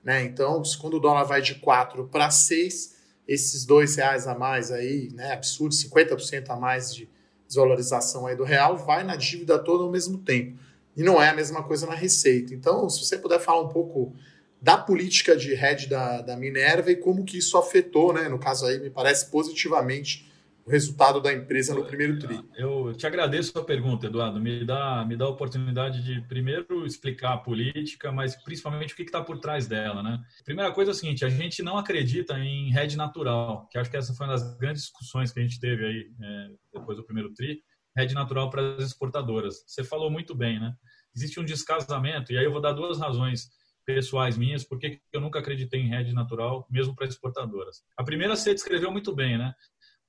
Né? Então, quando o dólar vai de 4 para 6, esses dois reais a mais aí, né, absurdo, 50% a mais de desvalorização aí do real, vai na dívida toda ao mesmo tempo. E não é a mesma coisa na receita. Então, se você puder falar um pouco da política de hedge da, da Minerva e como que isso afetou, né, no caso aí, me parece positivamente resultado da empresa no primeiro tri. Eu te agradeço a pergunta, Eduardo. Me dá, me dá a oportunidade de primeiro explicar a política, mas principalmente o que está por trás dela. Né? Primeira coisa é o seguinte: a gente não acredita em rede natural, que acho que essa foi uma das grandes discussões que a gente teve aí é, depois do primeiro tri. Rede natural para as exportadoras. Você falou muito bem, né? Existe um descasamento, e aí eu vou dar duas razões pessoais minhas, porque eu nunca acreditei em hedge natural, mesmo para exportadoras. A primeira você descreveu muito bem, né?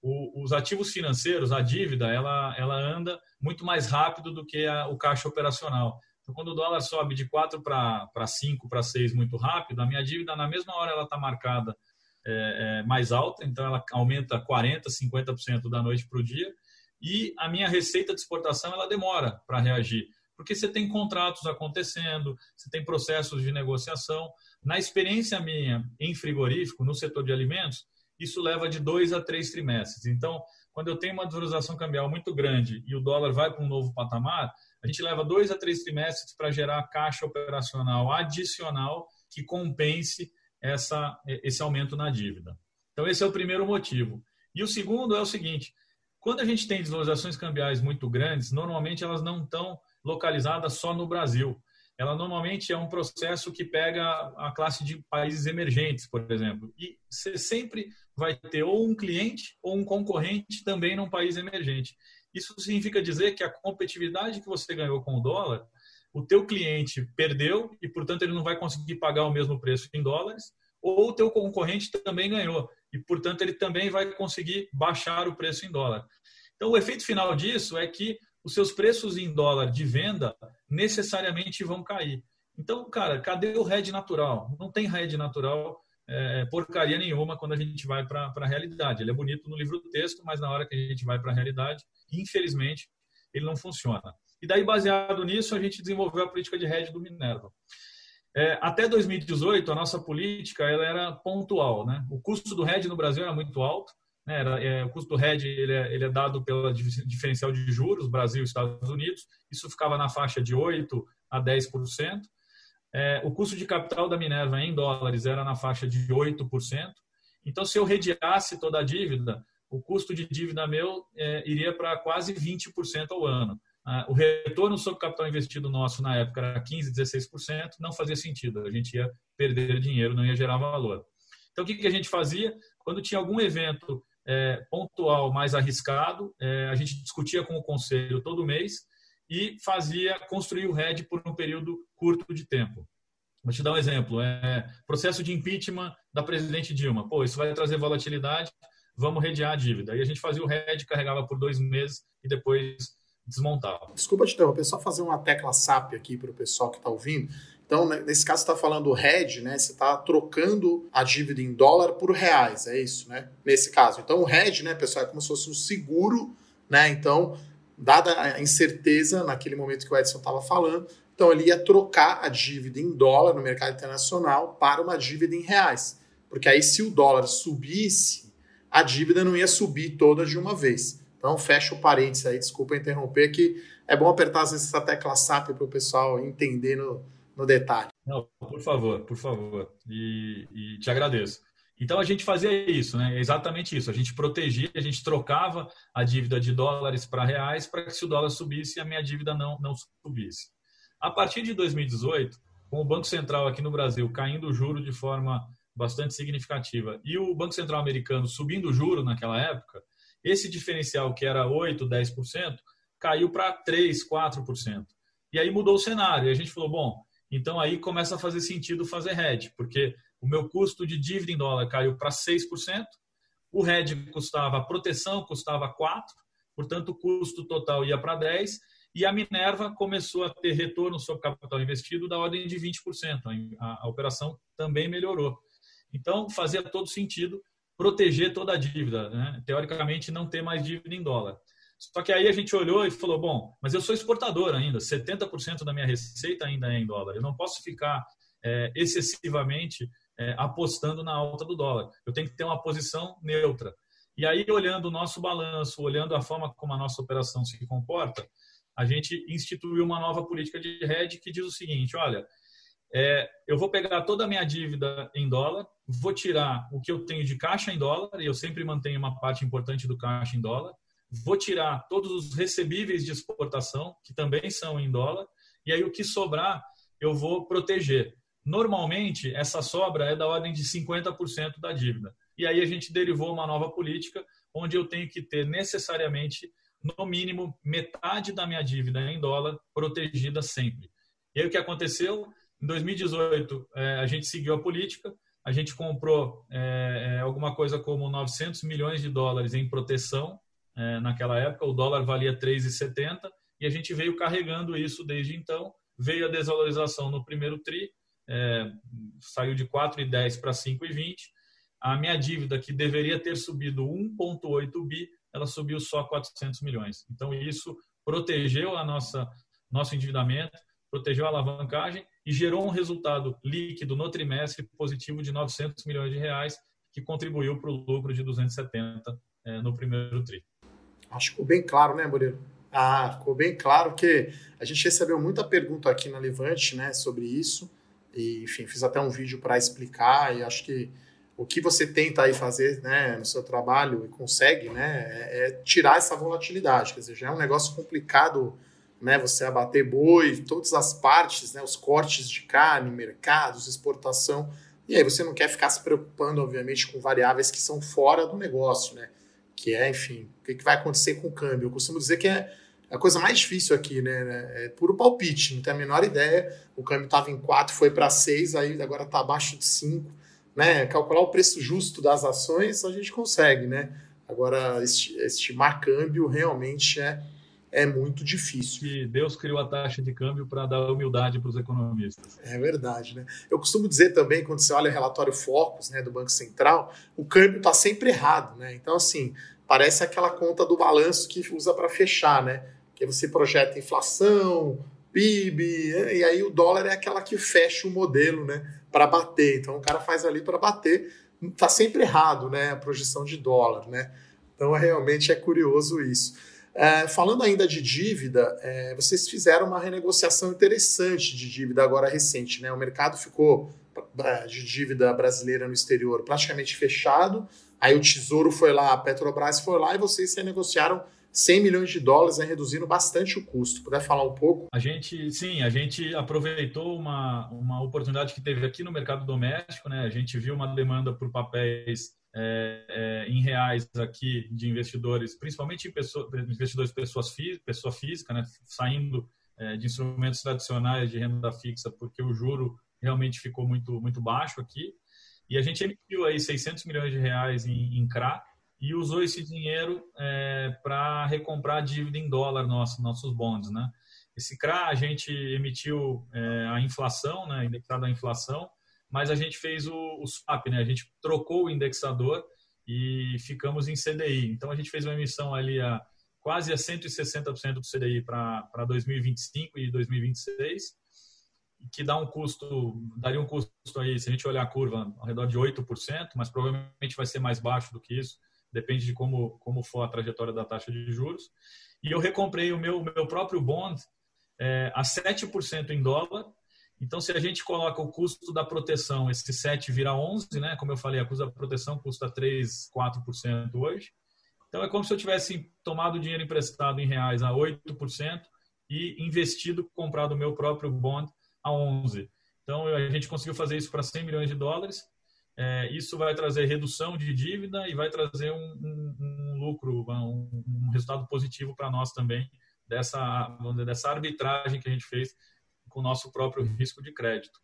O, os ativos financeiros, a dívida, ela, ela anda muito mais rápido do que a, o caixa operacional. Então, quando o dólar sobe de 4 para 5, para 6 muito rápido, a minha dívida, na mesma hora, ela está marcada é, é, mais alta, então ela aumenta 40%, 50% da noite para o dia, e a minha receita de exportação ela demora para reagir porque você tem contratos acontecendo, você tem processos de negociação. Na experiência minha em frigorífico, no setor de alimentos, isso leva de dois a três trimestres. Então, quando eu tenho uma desvalorização cambial muito grande e o dólar vai para um novo patamar, a gente leva dois a três trimestres para gerar caixa operacional adicional que compense essa, esse aumento na dívida. Então, esse é o primeiro motivo. E o segundo é o seguinte: quando a gente tem desvalorizações cambiais muito grandes, normalmente elas não estão localizada só no Brasil. Ela normalmente é um processo que pega a classe de países emergentes, por exemplo. E você sempre vai ter ou um cliente ou um concorrente também num país emergente. Isso significa dizer que a competitividade que você ganhou com o dólar, o teu cliente perdeu e, portanto, ele não vai conseguir pagar o mesmo preço em dólares, ou o teu concorrente também ganhou e, portanto, ele também vai conseguir baixar o preço em dólar. Então, o efeito final disso é que os seus preços em dólar de venda necessariamente vão cair. Então, cara, cadê o hedge natural? Não tem hedge natural é, porcaria nenhuma quando a gente vai para a realidade. Ele é bonito no livro do texto, mas na hora que a gente vai para a realidade, infelizmente, ele não funciona. E daí, baseado nisso, a gente desenvolveu a política de hedge do Minerva. É, até 2018, a nossa política ela era pontual. Né? O custo do hedge no Brasil era muito alto, né, era, é, o custo do hedge ele é, ele é dado pela diferencial de juros, Brasil e Estados Unidos. Isso ficava na faixa de 8% a 10%. É, o custo de capital da Minerva em dólares era na faixa de 8%. Então, se eu rediasse toda a dívida, o custo de dívida meu é, iria para quase 20% ao ano. Ah, o retorno sobre o capital investido nosso na época era 15%, 16%, não fazia sentido. A gente ia perder dinheiro, não ia gerar valor. Então, o que, que a gente fazia? Quando tinha algum evento é, pontual mais arriscado. É, a gente discutia com o conselho todo mês e fazia construir o RED por um período curto de tempo. Vou te dar um exemplo. É, processo de impeachment da presidente Dilma. Pô, isso vai trazer volatilidade, vamos redear a dívida. Aí a gente fazia o RED, carregava por dois meses e depois desmontava. Desculpa te interromper, só fazer uma tecla SAP aqui para o pessoal que está ouvindo. Então, né, nesse caso, você está falando hedge, né? Você está trocando a dívida em dólar por reais, é isso, né? Nesse caso. Então, o hedge, né, pessoal, é como se fosse um seguro, né? Então, dada a incerteza naquele momento que o Edson estava falando, então ele ia trocar a dívida em dólar no mercado internacional para uma dívida em reais. Porque aí, se o dólar subisse, a dívida não ia subir toda de uma vez. Então, fecha o parênteses aí, desculpa interromper, que é bom apertar às vezes essa tecla SAP para o pessoal entender no, no detalhe. Não, por favor, por favor. E, e, te agradeço. Então a gente fazia isso, né? Exatamente isso. A gente protegia, a gente trocava a dívida de dólares para reais para que se o dólar subisse, a minha dívida não, não subisse. A partir de 2018, com o Banco Central aqui no Brasil caindo o juro de forma bastante significativa e o Banco Central americano subindo o juro naquela época, esse diferencial que era 8, 10%, caiu para 3, 4%. E aí mudou o cenário. E a gente falou, bom, então aí começa a fazer sentido fazer hedge, porque o meu custo de dívida em dólar caiu para 6%, o hedge custava, a proteção custava 4%, portanto o custo total ia para 10%, e a Minerva começou a ter retorno sobre capital investido da ordem de 20%. A, a operação também melhorou. Então fazia todo sentido proteger toda a dívida, né? teoricamente não ter mais dívida em dólar. Só que aí a gente olhou e falou: bom, mas eu sou exportador ainda, 70% da minha receita ainda é em dólar. Eu não posso ficar é, excessivamente é, apostando na alta do dólar. Eu tenho que ter uma posição neutra. E aí, olhando o nosso balanço, olhando a forma como a nossa operação se comporta, a gente instituiu uma nova política de hedge que diz o seguinte: olha, é, eu vou pegar toda a minha dívida em dólar, vou tirar o que eu tenho de caixa em dólar, e eu sempre mantenho uma parte importante do caixa em dólar, vou tirar todos os recebíveis de exportação, que também são em dólar, e aí o que sobrar eu vou proteger. Normalmente, essa sobra é da ordem de 50% da dívida. E aí a gente derivou uma nova política, onde eu tenho que ter necessariamente, no mínimo, metade da minha dívida em dólar protegida sempre. E aí o que aconteceu? Em 2018, é, a gente seguiu a política, a gente comprou é, é alguma coisa como 900 milhões de dólares em proteção é, naquela época, o dólar valia 3,70 e a gente veio carregando isso desde então. Veio a desvalorização no primeiro TRI, é, saiu de 4,10 para 5,20. A minha dívida, que deveria ter subido 1,8 bi, ela subiu só 400 milhões. Então, isso protegeu a nossa nosso endividamento, protegeu a alavancagem e gerou um resultado líquido no trimestre positivo de 900 milhões de reais, que contribuiu para o lucro de 270 é, no primeiro tri. Acho que ficou bem claro, né, Murilo? Ah, ficou bem claro que a gente recebeu muita pergunta aqui na Levante, né, sobre isso. E, enfim, fiz até um vídeo para explicar e acho que o que você tenta aí fazer, né, no seu trabalho e consegue, né, é, é tirar essa volatilidade. Quer dizer, já é um negócio complicado, né, você abater boi, todas as partes, né, os cortes de carne, mercados, exportação. E aí você não quer ficar se preocupando, obviamente, com variáveis que são fora do negócio, né? Que é, enfim, o que, vai acontecer com o câmbio. Eu costumo dizer que é a coisa mais difícil aqui, né? É puro palpite, não tem a menor ideia. O câmbio estava em 4, foi para 6, aí agora está abaixo de 5. Né? Calcular o preço justo das ações a gente consegue, né? Agora, estimar câmbio realmente é, é muito difícil. E Deus criou a taxa de câmbio para dar humildade para os economistas. É verdade, né? Eu costumo dizer também, quando você olha o relatório Focus né, do Banco Central, o câmbio está sempre errado, né? Então, assim, parece aquela conta do balanço que usa para fechar, né? Que você projeta inflação, PIB, né? e aí o dólar é aquela que fecha o modelo, né? Para bater. Então, o cara faz ali para bater, está sempre errado, né? A projeção de dólar, né? Então, realmente é curioso isso. É, falando ainda de dívida, é, vocês fizeram uma renegociação interessante de dívida agora recente. Né? O mercado ficou é, de dívida brasileira no exterior praticamente fechado. Aí o Tesouro foi lá, a Petrobras foi lá e vocês renegociaram 100 milhões de dólares, né, reduzindo bastante o custo. Puder falar um pouco? A gente, sim, a gente aproveitou uma, uma oportunidade que teve aqui no mercado doméstico, né? A gente viu uma demanda por papéis é, é, em reais aqui de investidores, principalmente pessoa, investidores pessoas pessoa física, né, saindo é, de instrumentos tradicionais de renda fixa, porque o juro realmente ficou muito muito baixo aqui. E a gente emitiu aí 600 milhões de reais em, em CRA e usou esse dinheiro é, para recomprar a dívida em dólar nosso, nossos bonds, né? Esse CRA a gente emitiu é, a inflação, né, indexado à inflação, mas a gente fez o, o swap, né? A gente trocou o indexador e ficamos em CDI. Então a gente fez uma emissão ali a quase a 160% do CDI para 2025 e 2026, que dá um custo, daria um custo aí, se a gente olhar a curva, ao redor de 8%, mas provavelmente vai ser mais baixo do que isso, depende de como, como for a trajetória da taxa de juros. E eu recomprei o meu, meu próprio bond é, a 7% em dólar então, se a gente coloca o custo da proteção, esse 7 vira 11, né? Como eu falei, a custo da proteção custa 3, 4% hoje. Então, é como se eu tivesse tomado dinheiro emprestado em reais a 8% e investido, comprado o meu próprio bond a 11. Então, a gente conseguiu fazer isso para 100 milhões de dólares. É, isso vai trazer redução de dívida e vai trazer um, um, um lucro, um, um, resultado positivo para nós também dessa, dessa arbitragem que a gente fez com o nosso próprio risco de crédito.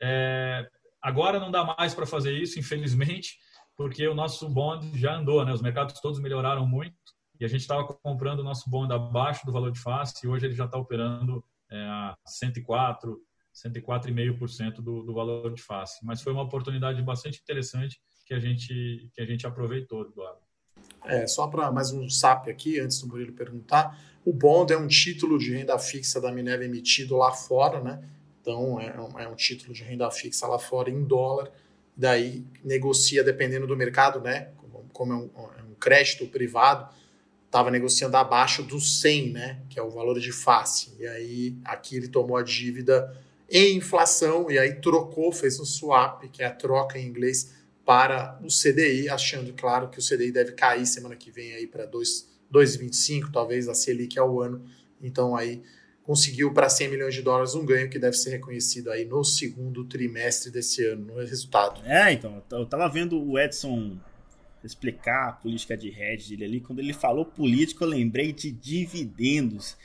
É, agora não dá mais para fazer isso, infelizmente, porque o nosso bond já andou, né? Os mercados todos melhoraram muito e a gente estava comprando o nosso bond abaixo do valor de face e hoje ele já está operando é, a 104, 104,5% do, do valor de face. Mas foi uma oportunidade bastante interessante que a gente que a gente aproveitou, Eduardo. É, só para mais um SAP aqui, antes do Murilo perguntar. O bond é um título de renda fixa da Minerva emitido lá fora, né? Então é um, é um título de renda fixa lá fora em dólar. Daí negocia dependendo do mercado, né? Como, é, um, é um crédito privado, estava negociando abaixo do 100, né? Que é o valor de face. E aí aqui ele tomou a dívida em inflação e aí trocou, fez um swap, que é a troca em inglês para o CDI, achando, claro, que o CDI deve cair semana que vem aí para 2,25, talvez a Selic ao ano. Então aí conseguiu para 100 milhões de dólares um ganho que deve ser reconhecido aí no segundo trimestre desse ano, no resultado. É, então, eu tava vendo o Edson explicar a política de hedge dele ali, quando ele falou política, eu lembrei de dividendos,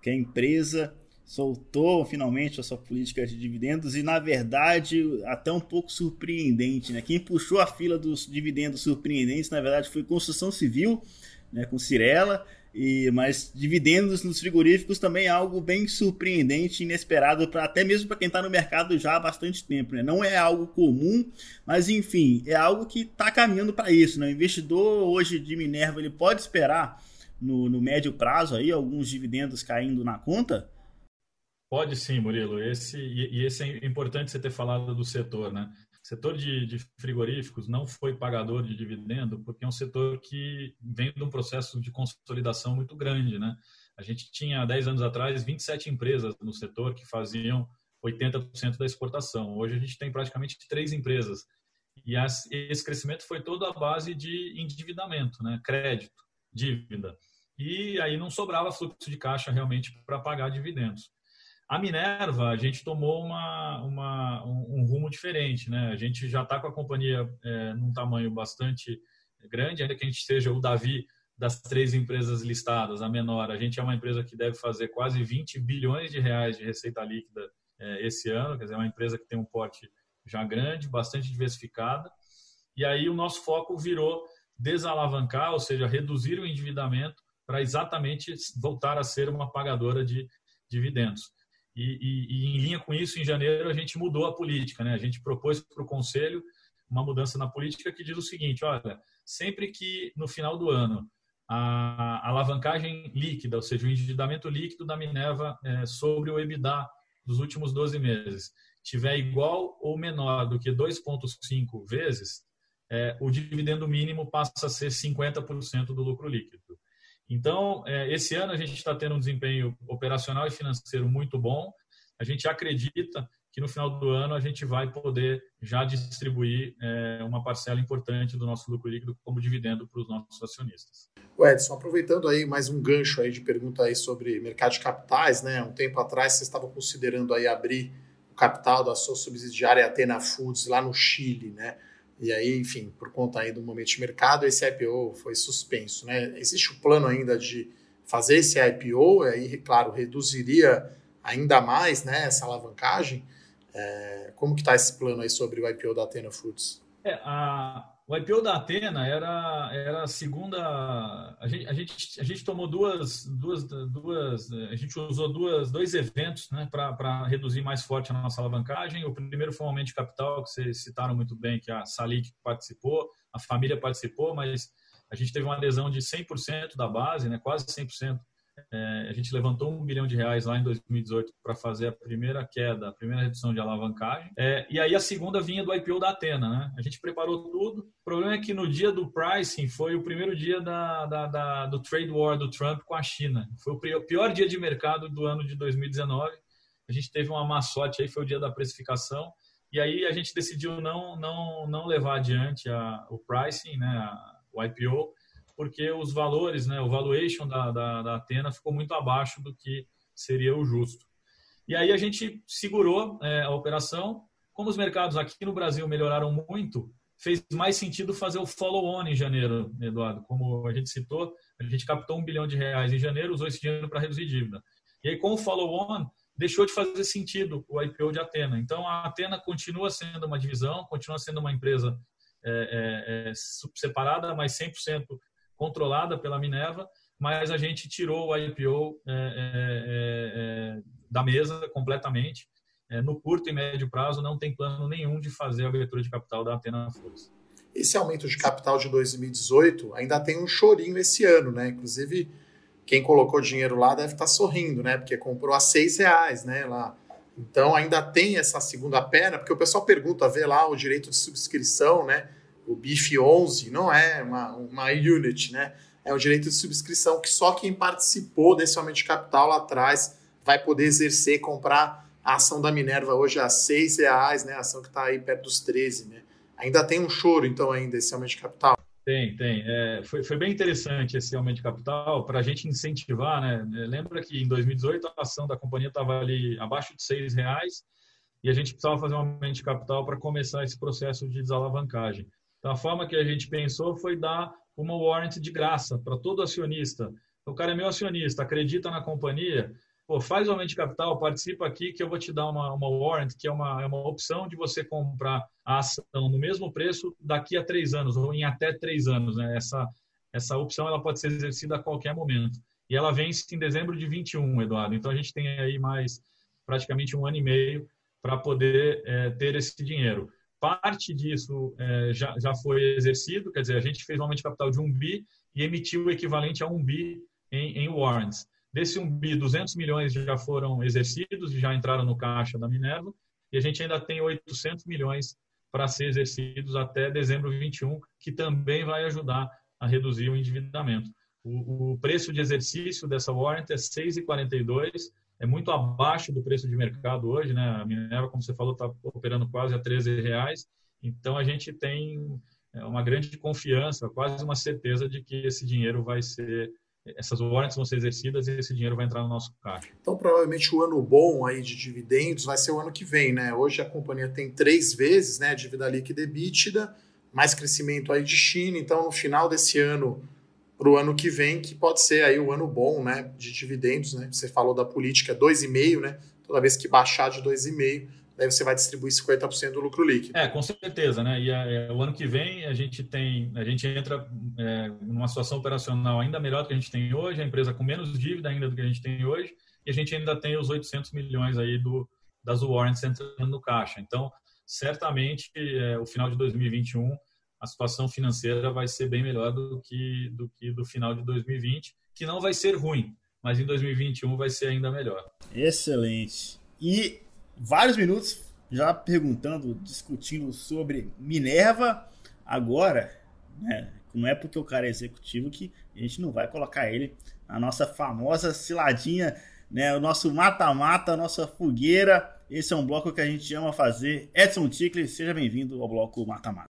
que a empresa soltou finalmente a sua política de dividendos e, na verdade, até um pouco surpreendente. Né? Quem puxou a fila dos dividendos surpreendentes, na verdade, foi construção civil, né, com Cirela, e, mas dividendos nos frigoríficos também é algo bem surpreendente, inesperado, pra, até mesmo para quem está no mercado já há bastante tempo. Né? Não é algo comum, mas enfim, é algo que está caminhando para isso. Né? O investidor hoje de Minerva ele pode esperar no, no médio prazo aí alguns dividendos caindo na conta? Pode sim, Murilo. Esse, e, e esse é importante você ter falado do setor, né? O setor de, de, frigoríficos não foi pagador de dividendo porque é um setor que vem de um processo de consolidação muito grande, né? A gente tinha, 10 anos atrás, 27 empresas no setor que faziam 80% da exportação. Hoje a gente tem praticamente três empresas. E esse crescimento foi todo à base de endividamento, né? crédito, dívida. E aí não sobrava fluxo de caixa realmente para pagar dividendos. A Minerva, a gente tomou uma, uma um, um, rumo diferente, né? A gente já está com a companhia é, num tamanho bastante grande, ainda que a gente seja o Davi das três empresas listadas, a menor. A gente é uma empresa que deve fazer quase 20 bilhões de reais de receita líquida é, esse ano, quer dizer, é uma empresa que tem um porte já grande, bastante diversificada. E aí o nosso foco virou desalavancar, ou seja, reduzir o endividamento para exatamente voltar a ser uma pagadora de dividendos. E, e, e, em linha com isso, em janeiro, a gente mudou a política. Né? A gente propôs para o Conselho uma mudança na política que diz o seguinte: olha, sempre que no final do ano a alavancagem líquida, ou seja, o endividamento líquido da Minerva é, sobre o EBITDA dos últimos 12 meses, tiver igual ou menor do que 2,5 vezes, é, o dividendo mínimo passa a ser 50% do lucro líquido. Então, é, esse ano a gente está tendo um desempenho operacional e financeiro muito bom. A gente acredita que no final do ano a gente vai poder já distribuir é, uma parcela importante do nosso lucro líquido como dividendo para os nossos acionistas. O Edson, aproveitando aí mais um gancho aí de pergunta aí sobre mercado de capitais, né? Um tempo atrás vocês estavam considerando aí abrir o capital da sua subsidiária Atena Foods lá no Chile, né? E aí, enfim, por conta aí do momento de mercado, esse IPO foi suspenso. Né? Existe o plano ainda de fazer esse IPO, aí, claro, reduziria ainda mais né, essa alavancagem. É, como que está esse plano aí sobre o IPO da Atena Foods? É, a, o IPO da Atena era, era a segunda. A gente, a gente, a gente tomou duas, duas, duas. A gente usou duas, dois eventos né, para reduzir mais forte a nossa alavancagem. O primeiro foi um aumento de capital, que vocês citaram muito bem, que a Salic participou, a família participou, mas a gente teve uma adesão de 100% da base, né, quase 100% é, a gente levantou um bilhão de reais lá em 2018 para fazer a primeira queda, a primeira redução de alavancagem. É, e aí a segunda vinha do IPO da Atena, né? A gente preparou tudo. O problema é que no dia do pricing foi o primeiro dia da, da, da, do trade war do Trump com a China. Foi o pior dia de mercado do ano de 2019. A gente teve uma má sorte aí, foi o dia da precificação. E aí a gente decidiu não, não, não levar adiante a, o pricing, né, a, o IPO, porque os valores, né, o valuation da, da, da Atena ficou muito abaixo do que seria o justo. E aí a gente segurou é, a operação. Como os mercados aqui no Brasil melhoraram muito, fez mais sentido fazer o follow-on em janeiro, Eduardo. Como a gente citou, a gente captou um bilhão de reais em janeiro, usou esse dinheiro para reduzir dívida. E aí, com o follow-on, deixou de fazer sentido o IPO de Atena. Então, a Atena continua sendo uma divisão, continua sendo uma empresa é, é, é separada, mas 100% controlada pela Minerva, mas a gente tirou o IPO é, é, é, é, da mesa completamente. É, no curto e médio prazo, não tem plano nenhum de fazer a abertura de capital da Atena Força. Esse aumento de capital de 2018 ainda tem um chorinho esse ano, né? Inclusive, quem colocou dinheiro lá deve estar sorrindo, né? Porque comprou a seis reais, né? Lá. Então ainda tem essa segunda perna, porque o pessoal pergunta, vê lá o direito de subscrição, né? O BIF 11 não é uma, uma unit, né? É um direito de subscrição que só quem participou desse aumento de capital lá atrás vai poder exercer, comprar a ação da Minerva hoje a seis reais, né? A ação que está aí perto dos 13, né? Ainda tem um choro, então, ainda esse aumento de capital? Tem, tem. É, foi, foi bem interessante esse aumento de capital para a gente incentivar, né? Lembra que em 2018 a ação da companhia estava ali abaixo de seis reais e a gente precisava fazer um aumento de capital para começar esse processo de desalavancagem. Então, a forma que a gente pensou foi dar uma warrant de graça para todo acionista. O cara é meu acionista, acredita na companhia, pô, faz o aumento de capital, participa aqui que eu vou te dar uma, uma warrant, que é uma, é uma opção de você comprar a ação no mesmo preço daqui a três anos, ou em até três anos. Né? Essa, essa opção ela pode ser exercida a qualquer momento. E ela vence em dezembro de 21, Eduardo. Então a gente tem aí mais praticamente um ano e meio para poder é, ter esse dinheiro. Parte disso é, já, já foi exercido, quer dizer, a gente fez um aumento de capital de um bi e emitiu o equivalente a um bi em, em warrants. Desse um bi, 200 milhões já foram exercidos, já entraram no caixa da Minerva, e a gente ainda tem 800 milhões para ser exercidos até dezembro de 21, que também vai ajudar a reduzir o endividamento. O, o preço de exercício dessa warrant é 6,42, é muito abaixo do preço de mercado hoje, né? A Minerva, como você falou, está operando quase a 13 reais. Então a gente tem é, uma grande confiança, quase uma certeza de que esse dinheiro vai ser essas warrants vão ser exercidas e esse dinheiro vai entrar no nosso caixa. Então, provavelmente o ano bom aí de dividendos vai ser o ano que vem, né? Hoje a companhia tem três vezes, né, dívida líquida EBITDA, mais crescimento aí de China. Então, no final desse ano para o ano que vem, que pode ser aí o ano bom, né, de dividendos, né? Você falou da política 2,5, né? Toda vez que baixar de 2,5, daí você vai distribuir 50% do lucro líquido. É, com certeza, né? E é, o ano que vem a gente tem, a gente entra é, numa situação operacional ainda melhor do que a gente tem hoje, a empresa com menos dívida ainda do que a gente tem hoje, e a gente ainda tem os 800 milhões aí do, das warrants entrando no caixa. Então, certamente, é, o final de 2021 a situação financeira vai ser bem melhor do que do que do final de 2020, que não vai ser ruim, mas em 2021 vai ser ainda melhor. Excelente. E vários minutos já perguntando, discutindo sobre Minerva. Agora, né, não é porque o cara é executivo que a gente não vai colocar ele na nossa famosa ciladinha, né, o nosso mata-mata, a nossa fogueira. Esse é um bloco que a gente ama fazer. Edson Tickler, seja bem-vindo ao bloco Mata-Mata.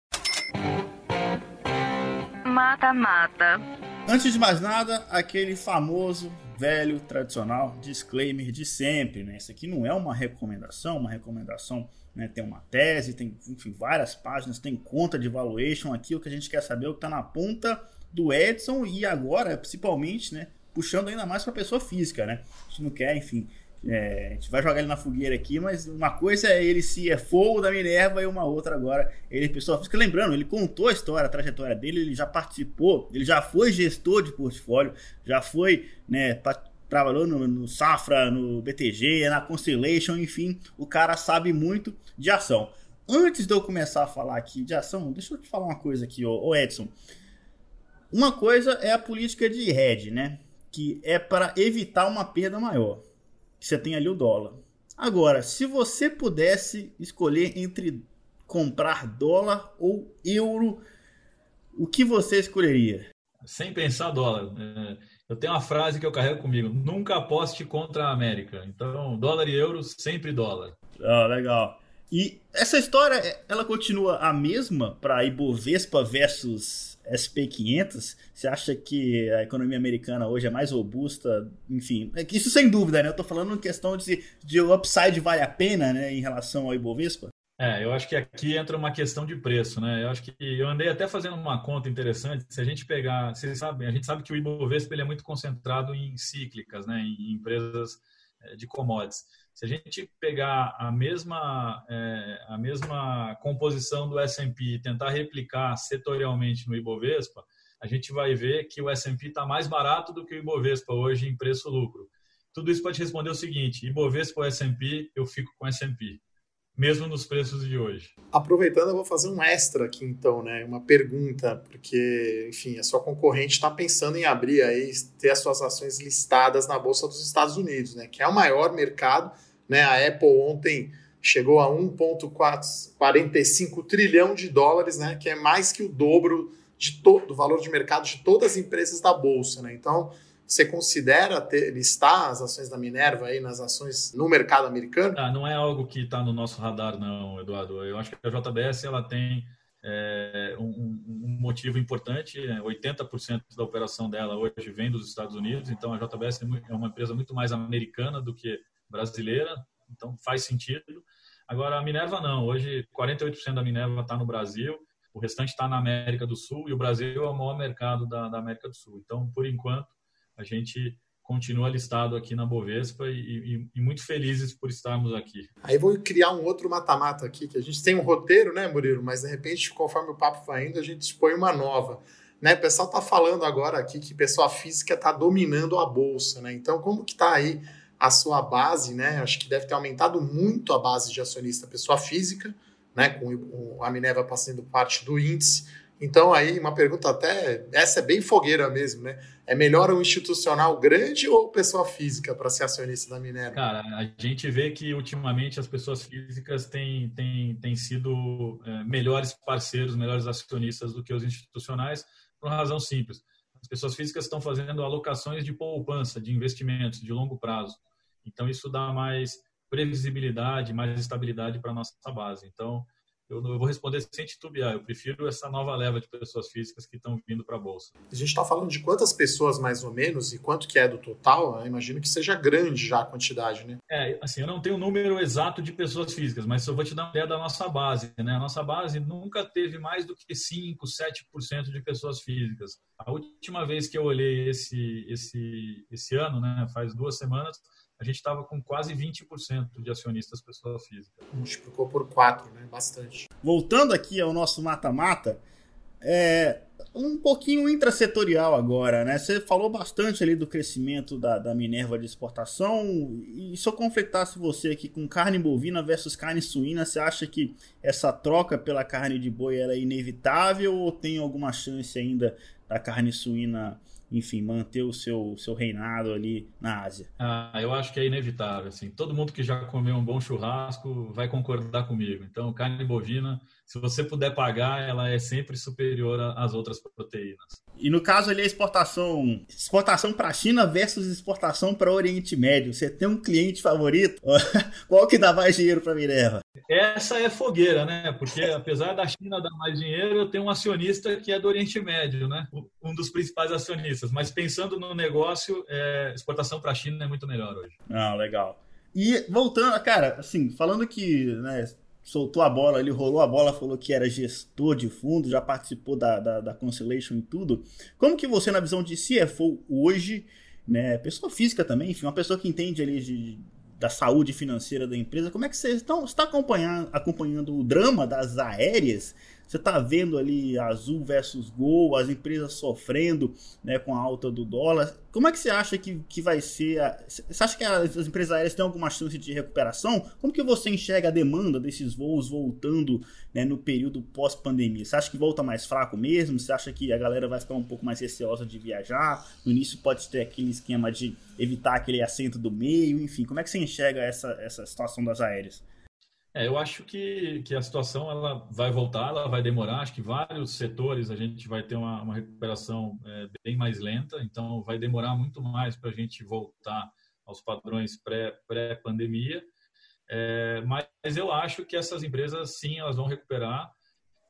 Mata-mata. Antes de mais nada, aquele famoso velho, tradicional disclaimer de sempre, né? Isso aqui não é uma recomendação, uma recomendação né, tem uma tese, tem enfim, várias páginas, tem conta de valuation aqui, o que a gente quer saber é o que está na ponta do Edson e agora, principalmente, né, puxando ainda mais para pessoa física, né? A gente não quer, enfim, é, a gente vai jogar ele na fogueira aqui, mas uma coisa é ele se é fogo da Minerva e uma outra agora ele é pessoa física. Lembrando, ele contou a história, a trajetória dele, ele já participou, ele já foi gestor de portfólio, já foi, né, trabalhou no, no, Safra, no BTG, na Constellation, enfim, o cara sabe muito de ação. Antes de eu começar a falar aqui de ação, deixa eu te falar uma coisa aqui, ô, ô Edson. Uma coisa é a política de hedge, né? Que é para evitar uma perda maior você tem ali o dólar. Agora, se você pudesse escolher entre comprar dólar ou euro, o que você escolheria? Sem pensar dólar. É, eu tenho uma frase que eu carrego comigo: nunca aposte contra a América. Então, dólar e euro, sempre dólar. Ah, legal. E essa história, ela continua a mesma para Ibovespa versus SP500, você acha que a economia americana hoje é mais robusta? Enfim, é isso sem dúvida, né? Eu tô falando em questão de, de upside vale a pena, né, em relação ao Ibovespa? É, eu acho que aqui entra uma questão de preço, né? Eu acho que eu andei até fazendo uma conta interessante. Se a gente pegar, vocês sabem, a gente sabe que o Ibovespa ele é muito concentrado em cíclicas, né? Em empresas é, de commodities. Se a gente pegar a mesma, é, a mesma composição do S&P e tentar replicar setorialmente no Ibovespa, a gente vai ver que o S&P está mais barato do que o Ibovespa hoje em preço-lucro. Tudo isso pode responder o seguinte, Ibovespa ou S&P, eu fico com S&P, mesmo nos preços de hoje. Aproveitando, eu vou fazer um extra aqui então, né? Uma pergunta, porque, enfim, a sua concorrente está pensando em abrir aí, ter as suas ações listadas na Bolsa dos Estados Unidos, né? Que é o maior mercado né? A Apple ontem chegou a 1,45 trilhão de dólares, né? que é mais que o dobro de do valor de mercado de todas as empresas da Bolsa. Né? Então, você considera ter, listar as ações da Minerva aí nas ações no mercado americano? Ah, não é algo que está no nosso radar, não, Eduardo. Eu acho que a JBS ela tem é, um, um, motivo importante. 80% né? da operação dela hoje vem dos Estados Unidos, então a JBS é, é uma empresa muito mais americana do que brasileira, então faz sentido. Agora, a Minerva não. Hoje, 48% da Minerva está no Brasil, o restante está na América do Sul e o Brasil é o maior mercado da, da, América do Sul. Então, por enquanto, a gente continua listado aqui na Bovespa e, e, e, muito felizes por estarmos aqui. Aí vou criar um outro mata-mata aqui, que a gente tem um roteiro, né, Murilo? Mas de repente, conforme o papo vai indo, a gente expõe uma nova. Né, o pessoal está falando agora aqui que pessoa física está dominando a bolsa, né? Então, como que está aí a sua base, né? Acho que deve ter aumentado muito a base de acionista pessoa física, né? Com a Minerva passando parte do índice. Então, aí, uma pergunta até. Essa é bem fogueira mesmo, né? É melhor um institucional grande ou pessoa física para ser acionista da Minerva? Cara, a gente vê que ultimamente as pessoas físicas têm, têm, têm sido é, melhores parceiros, melhores acionistas do que os institucionais, por uma razão simples. As pessoas físicas estão fazendo alocações de poupança, de investimentos de longo prazo. Então, isso dá mais previsibilidade, mais estabilidade para a nossa base. Então, eu, eu, vou responder sem titubear. Eu prefiro essa nova leva de pessoas físicas que estão vindo para a Bolsa. A gente está falando de quantas pessoas, mais ou menos, e quanto que é do total? Eu imagino que seja grande já a quantidade, né? É, assim, eu não tenho o número exato de pessoas físicas, mas eu vou te dar uma ideia da nossa base. Né? A nossa base nunca teve mais do que 5, 7% de pessoas físicas. A última vez que eu olhei esse, esse, esse ano, né, faz duas semanas, a gente estava com quase 20% de acionistas pessoa física. Multiplicou por 4, né? Bastante. Voltando aqui ao nosso mata-mata, é um pouquinho intrasetorial agora, né? Você falou bastante ali do crescimento da, da Minerva de exportação. E se eu conflitasse você aqui com carne bovina versus carne suína, você acha que essa troca pela carne de boi é inevitável ou tem alguma chance ainda da carne suína enfim, manter o seu, seu reinado ali na Ásia? Ah, eu acho que é inevitável. Assim. Todo mundo que já comeu um bom churrasco vai concordar comigo. Então, carne bovina, se você puder pagar, ela é sempre superior às outras proteínas. E no caso ali a exportação, exportação para a China versus exportação para o Oriente Médio. Você tem um cliente favorito? Qual que dá mais dinheiro para a Minerva? Essa é fogueira, né? Porque apesar da China dar mais dinheiro, eu tenho um acionista que é do Oriente Médio, né? Um dos principais acionistas. Mas pensando no negócio, é, exportação para a China é muito melhor hoje. Ah, legal. E voltando, cara, assim, falando que né, soltou a bola ali, rolou a bola, falou que era gestor de fundo, já participou da, da, da Constellation e tudo. Como que você, na visão de CFO hoje, né, pessoa física também, enfim, uma pessoa que entende ali de, da saúde financeira da empresa, como é que você está acompanhando, acompanhando o drama das aéreas você está vendo ali Azul versus Gol, as empresas sofrendo né, com a alta do dólar. Como é que você acha que, que vai ser? A... Você acha que as, as empresas aéreas têm alguma chance de recuperação? Como que você enxerga a demanda desses voos voltando né, no período pós-pandemia? Você acha que volta mais fraco mesmo? Você acha que a galera vai ficar um pouco mais receosa de viajar? No início pode ter aquele esquema de evitar aquele assento do meio, enfim. Como é que você enxerga essa, essa situação das aéreas? É, eu acho que, que a situação ela vai voltar, ela vai demorar. Acho que vários setores a gente vai ter uma, uma recuperação é, bem mais lenta, então vai demorar muito mais para a gente voltar aos padrões pré-pandemia. Pré é, mas eu acho que essas empresas, sim, elas vão recuperar.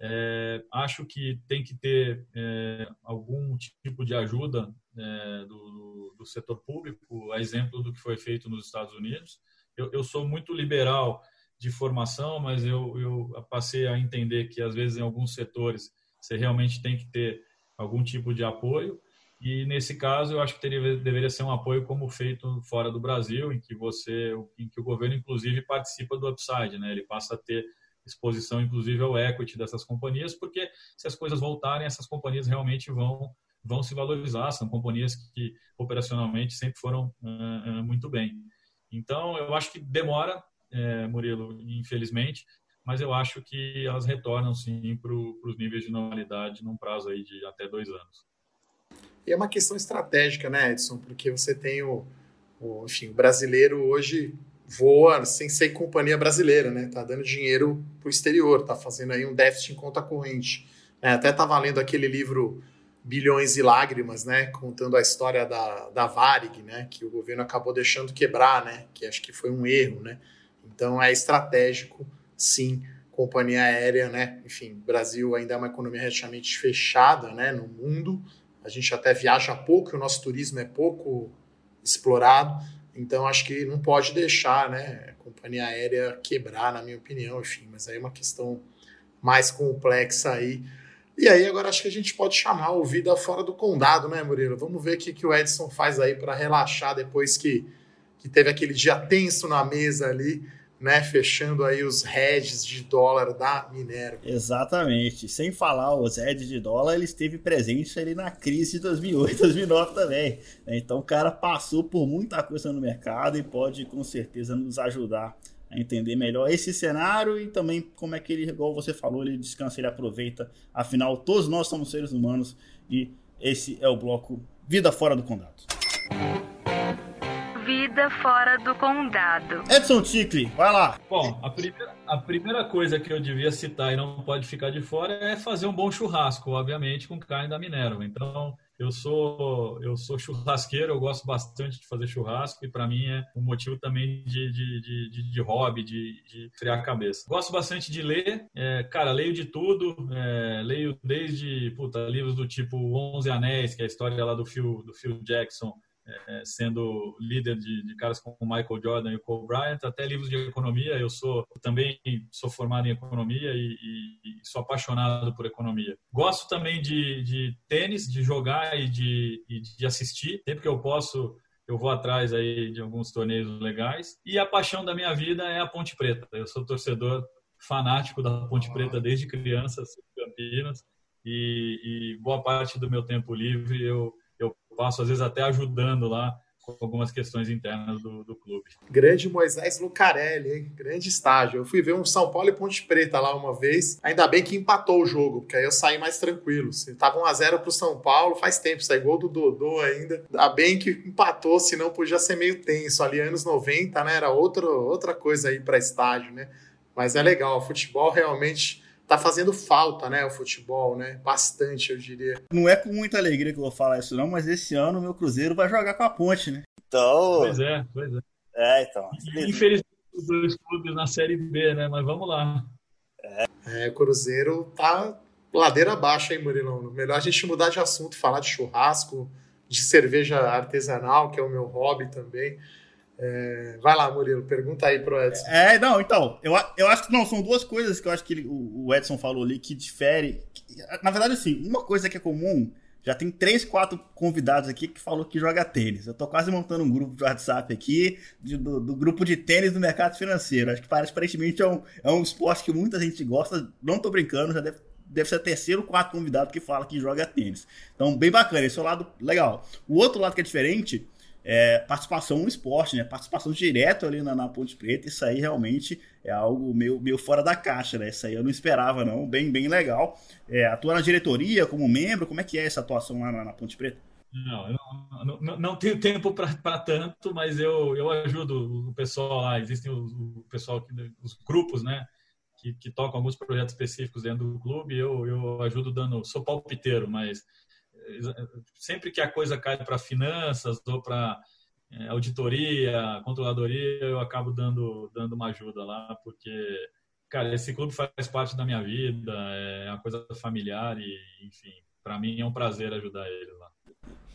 É, acho que tem que ter é, algum tipo de ajuda é, do, do, setor público, a exemplo do que foi feito nos Estados Unidos. Eu, eu sou muito liberal de formação, mas eu, eu passei a entender que às vezes em alguns setores você realmente tem que ter algum tipo de apoio. E nesse caso, eu acho que teria, deveria ser um apoio como feito fora do Brasil, em que você, em que o governo inclusive participa do upside, né? Ele passa a ter exposição inclusive ao equity dessas companhias, porque se as coisas voltarem, essas companhias realmente vão vão se valorizar. São companhias que operacionalmente sempre foram uh, uh, muito bem. Então, eu acho que demora, é, Murilo, infelizmente, mas eu acho que elas retornam sim para os níveis de normalidade num prazo aí de até dois anos. E é uma questão estratégica, né, Edson? Porque você tem o, o enfim, o brasileiro hoje voa sem ser companhia brasileira, né? Tá dando dinheiro para o exterior, tá fazendo aí um déficit em conta corrente. É, até tá valendo aquele livro Bilhões e Lágrimas, né? Contando a história da, da Varig, né? Que o governo acabou deixando quebrar, né? Que acho que foi um erro, né? Então é estratégico, sim, companhia aérea, né? Enfim, Brasil ainda é uma economia relativamente fechada, né? No mundo, a gente até viaja pouco, o nosso turismo é pouco explorado, então acho que não pode deixar, né? A companhia aérea quebrar, na minha opinião, enfim, mas aí é uma questão mais complexa aí. E aí, agora acho que a gente pode chamar o Vida Fora do Condado, né, Murilo? Vamos ver o que, que o Edson faz aí para relaxar depois que, que teve aquele dia tenso na mesa ali né, fechando aí os hedges de dólar da Minerva. Exatamente. Sem falar os hedges de dólar, ele esteve presente ali na crise de 2008, 2009 também. Né? Então o cara passou por muita coisa no mercado e pode com certeza nos ajudar a entender melhor esse cenário e também como é que ele, igual você falou, ele descansa, ele aproveita. Afinal, todos nós somos seres humanos e esse é o bloco Vida Fora do Condado. Vida fora do condado. Edson Ticle, vai lá. Bom, a primeira, a primeira coisa que eu devia citar e não pode ficar de fora é fazer um bom churrasco, obviamente, com carne da Minerva. Então, eu sou eu sou churrasqueiro, eu gosto bastante de fazer churrasco e para mim é um motivo também de, de, de, de, de hobby, de, de criar a cabeça. Gosto bastante de ler, é, cara, leio de tudo, é, leio desde puta, livros do tipo Onze Anéis, que é a história lá do Phil, do Phil Jackson, é, sendo líder de, de, caras como Michael Jordan e Kobe Bryant, até livros de economia. Eu sou também sou formado em economia e, e, e sou apaixonado por economia. Gosto também de, de tênis, de jogar e de, e de assistir. Sempre que eu posso, eu vou atrás aí de alguns torneios legais. E a paixão da minha vida é a Ponte Preta. Eu sou torcedor fanático da Ponte Preta desde criança, Campinas. E, e boa parte do meu tempo livre eu passo, às vezes até ajudando lá com algumas questões internas do, do clube. Grande Moisés Lucarelli, hein? Grande estágio. Eu fui ver um São Paulo e Ponte Preta lá uma vez. Ainda bem que empatou o jogo, porque aí eu saí mais tranquilo. Se tava 1x0 pro São Paulo, faz tempo, sai gol do Dodô ainda. Ainda bem que empatou, senão podia ser meio tenso. Ali, anos 90, né? Era outro, outra coisa aí para estágio, né? Mas é legal, o futebol realmente tá fazendo falta, né, o futebol, né? Bastante, eu diria. Não é com muita alegria que eu vou falar isso não, mas esse ano o meu Cruzeiro vai jogar com a Ponte, né? Então... Pois é, pois é. É, então. Infelizmente, os dois clubes na Série B, né? Mas vamos lá. É, é o Cruzeiro tá ladeira abaixo, hein, Murilão? Melhor a gente mudar de assunto, falar de churrasco, de cerveja artesanal, que é o meu hobby também. É, vai lá, Murilo, pergunta aí pro Edson. É, não, então, eu, eu acho que não, são duas coisas que eu acho que ele, o, o, Edson falou ali que difere. Que, na verdade, assim, uma coisa que é comum, já tem três, quatro convidados aqui que falou que joga tênis. Eu tô quase montando um grupo de WhatsApp aqui, de, do, do, grupo de tênis do mercado financeiro. Acho que parece, aparentemente é um, é um esporte que muita gente gosta. Não tô brincando, já deve deve ser o terceiro, quarto convidado que fala que joga tênis. Então, bem bacana, esse é o lado legal. O outro lado que é diferente é, participação no esporte, né? Participação direto ali na, na, Ponte Preta, isso aí realmente é algo meio, meio fora da caixa, né? Isso aí eu não esperava, não. Bem, bem legal. É, atua na diretoria como membro, como é que é essa atuação lá na, na Ponte Preta? Não, não, não, não tenho tempo para tanto, mas eu, eu ajudo o pessoal lá. Existem os, o pessoal, os grupos, né? Que, que tocam alguns projetos específicos dentro do clube. Eu, eu ajudo dando, sou palpiteiro, mas sempre que a coisa cai para finanças ou para é, auditoria, controladoria, eu acabo dando, dando uma ajuda lá, porque, cara, esse clube faz parte da minha vida, é uma coisa familiar e, enfim, para mim é um prazer ajudar ele lá.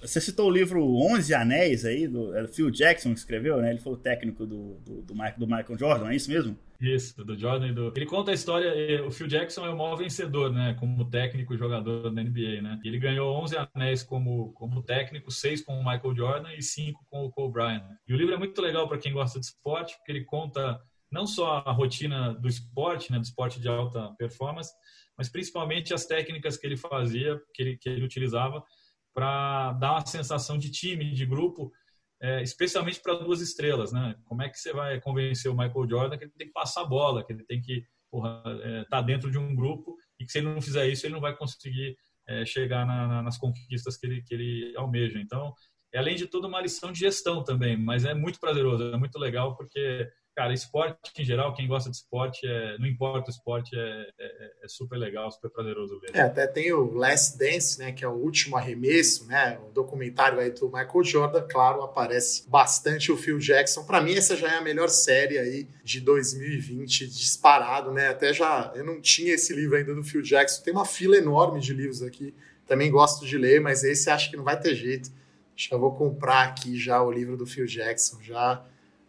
Você citou o livro Onze Anéis aí, do é, Phil Jackson que escreveu, né? Ele foi o técnico do, do, do, Michael, do Michael Jordan, é isso mesmo? Isso, do Jordan e do. Ele conta a história. O Phil Jackson é o maior vencedor, né? Como técnico e jogador da NBA, né? Ele ganhou 11 anéis como, como técnico, seis com o Michael Jordan e cinco com o Kobe Bryant. E o livro é muito legal para quem gosta de esporte, porque ele conta não só a rotina do esporte, né? Do esporte de alta performance, mas principalmente as técnicas que ele fazia, que ele, que ele utilizava para dar uma sensação de time, de grupo, é, especialmente para duas estrelas, né? Como é que você vai convencer o Michael Jordan que ele tem que passar a bola, que ele tem que estar é, tá dentro de um grupo e que se ele não fizer isso, ele não vai conseguir é, chegar na, na, nas conquistas que ele, que ele almeja. Então, é além de tudo uma lição de gestão também, mas é muito prazeroso, é muito legal porque cara, esporte em geral, quem gosta de esporte, é, não importa o esporte, é, é, é, super legal, super prazeroso ver. É, até tem o Last Dance, né, que é o último arremesso, né, o documentário aí do Michael Jordan, claro, aparece bastante o Phil Jackson. Para mim, essa já é a melhor série aí de 2020, disparado, né, até já, eu não tinha esse livro ainda do Phil Jackson, tem uma fila enorme de livros aqui, também gosto de ler, mas esse acho que não vai ter jeito. Já vou comprar aqui já o livro do Phil Jackson, já,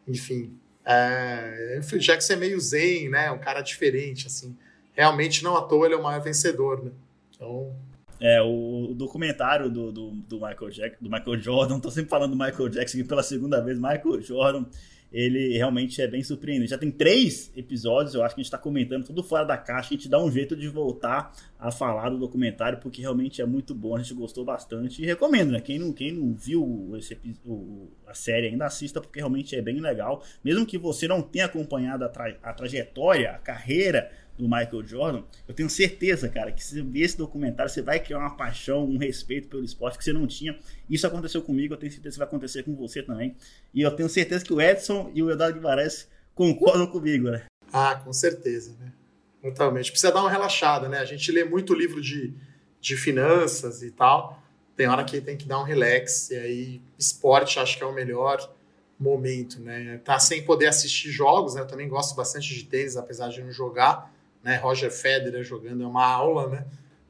enfim, é, o Jackson é meio zen, né? Um cara diferente, assim. Realmente, não à toa, ele é o maior vencedor, né? Então. É, o, documentário do, do, do, Michael Jack, do Michael Jordan, tô sempre falando do Michael Jackson pela segunda vez, Michael Jordan, ele realmente é bem surpreendente. Já tem três episódios, eu acho que a gente está comentando tudo fora da caixa, a gente dá um jeito de voltar a falar do documentário, porque realmente é muito bom, a gente gostou bastante e recomendo, né? Quem não, quem não viu esse, o, a série ainda assista, porque realmente é bem legal. Mesmo que você não tenha acompanhado a, tra a trajetória, a carreira do Michael Jordan, eu tenho certeza, cara, que se você ver esse documentário, você vai criar uma paixão, um respeito pelo esporte que você não tinha. Isso aconteceu comigo, eu tenho certeza que vai acontecer com você também. E eu tenho certeza que o Edson e o Eduardo Guimarães concordam comigo, né? Ah, com certeza, né? Totalmente. Precisa dar uma relaxada, né? A gente lê muito livro de, de finanças e tal. Tem hora que tem que dar um relax. E aí, esporte acho que é o melhor momento, né? Tá sem poder assistir jogos, né? Eu também gosto bastante de tênis, apesar de não jogar né? Roger Federer jogando é uma aula, né?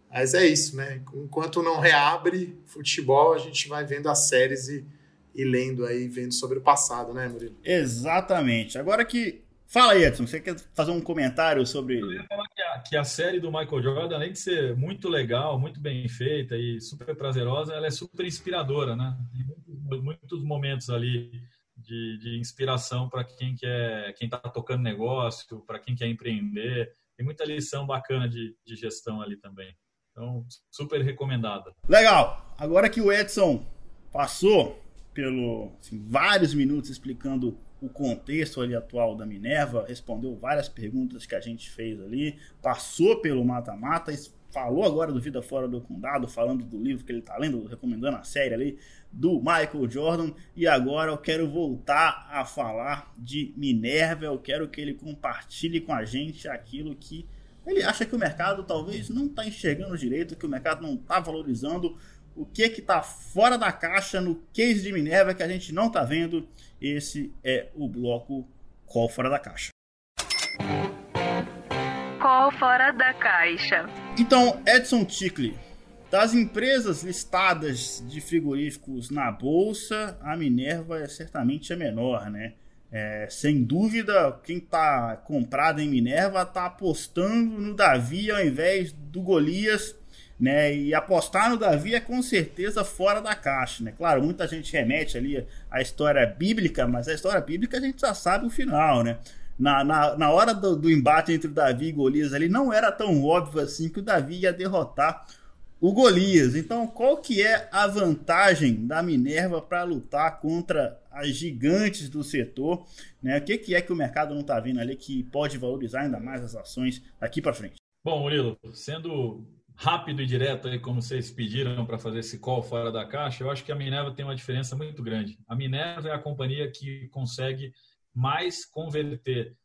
Mas é isso, né? Enquanto não reabre futebol, a gente vai vendo as séries e, e lendo aí, vendo sobre o passado, né, Murilo? Exatamente. Agora que. Fala aí, Edson, você quer fazer um comentário sobre. Eu ia falar que a, que a série do Michael Jordan, além de ser muito legal, muito bem feita e super prazerosa, ela é super inspiradora, né? Tem muitos, muitos momentos ali de, de inspiração para quem quer, quem está tocando negócio, para quem quer empreender tem muita lição bacana de, de gestão ali também. Então, super recomendada. Legal! Agora que o Edson passou pelo assim, vários minutos explicando o contexto ali atual da Minerva, respondeu várias perguntas que a gente fez ali, passou pelo mata-mata, falou agora do Vida Fora do Condado, falando do livro que ele está lendo, recomendando a série ali do Michael Jordan. E agora eu quero voltar a falar de Minerva. Eu quero que ele compartilhe com a gente aquilo que ele acha que o mercado talvez não está enxergando direito, que o mercado não está valorizando. O que que está fora da caixa no case de Minerva que a gente não está vendo? Esse é o bloco Qual Fora da Caixa. Qual Fora da Caixa? Então, Edson Tickley, das empresas listadas de frigoríficos na bolsa, a Minerva é certamente a menor, né? É, sem dúvida, quem está comprado em Minerva está apostando no Davi ao invés do Golias, né? E apostar no Davi é com certeza fora da caixa, né? Claro, muita gente remete ali à história bíblica, mas a história bíblica a gente já sabe o final, né? Na, na, na hora do, do embate entre o Davi e Golias ali, não era tão óbvio assim que o Davi ia derrotar o Golias. Então, qual que é a vantagem da Minerva para lutar contra as gigantes do setor? Né? O que, que é que o mercado não está vendo ali que pode valorizar ainda mais as ações daqui para frente? Bom, Murilo, sendo rápido e direto aí, como vocês pediram para fazer esse call fora da caixa, eu acho que a Minerva tem uma diferença muito grande. A Minerva é a companhia que consegue mais converter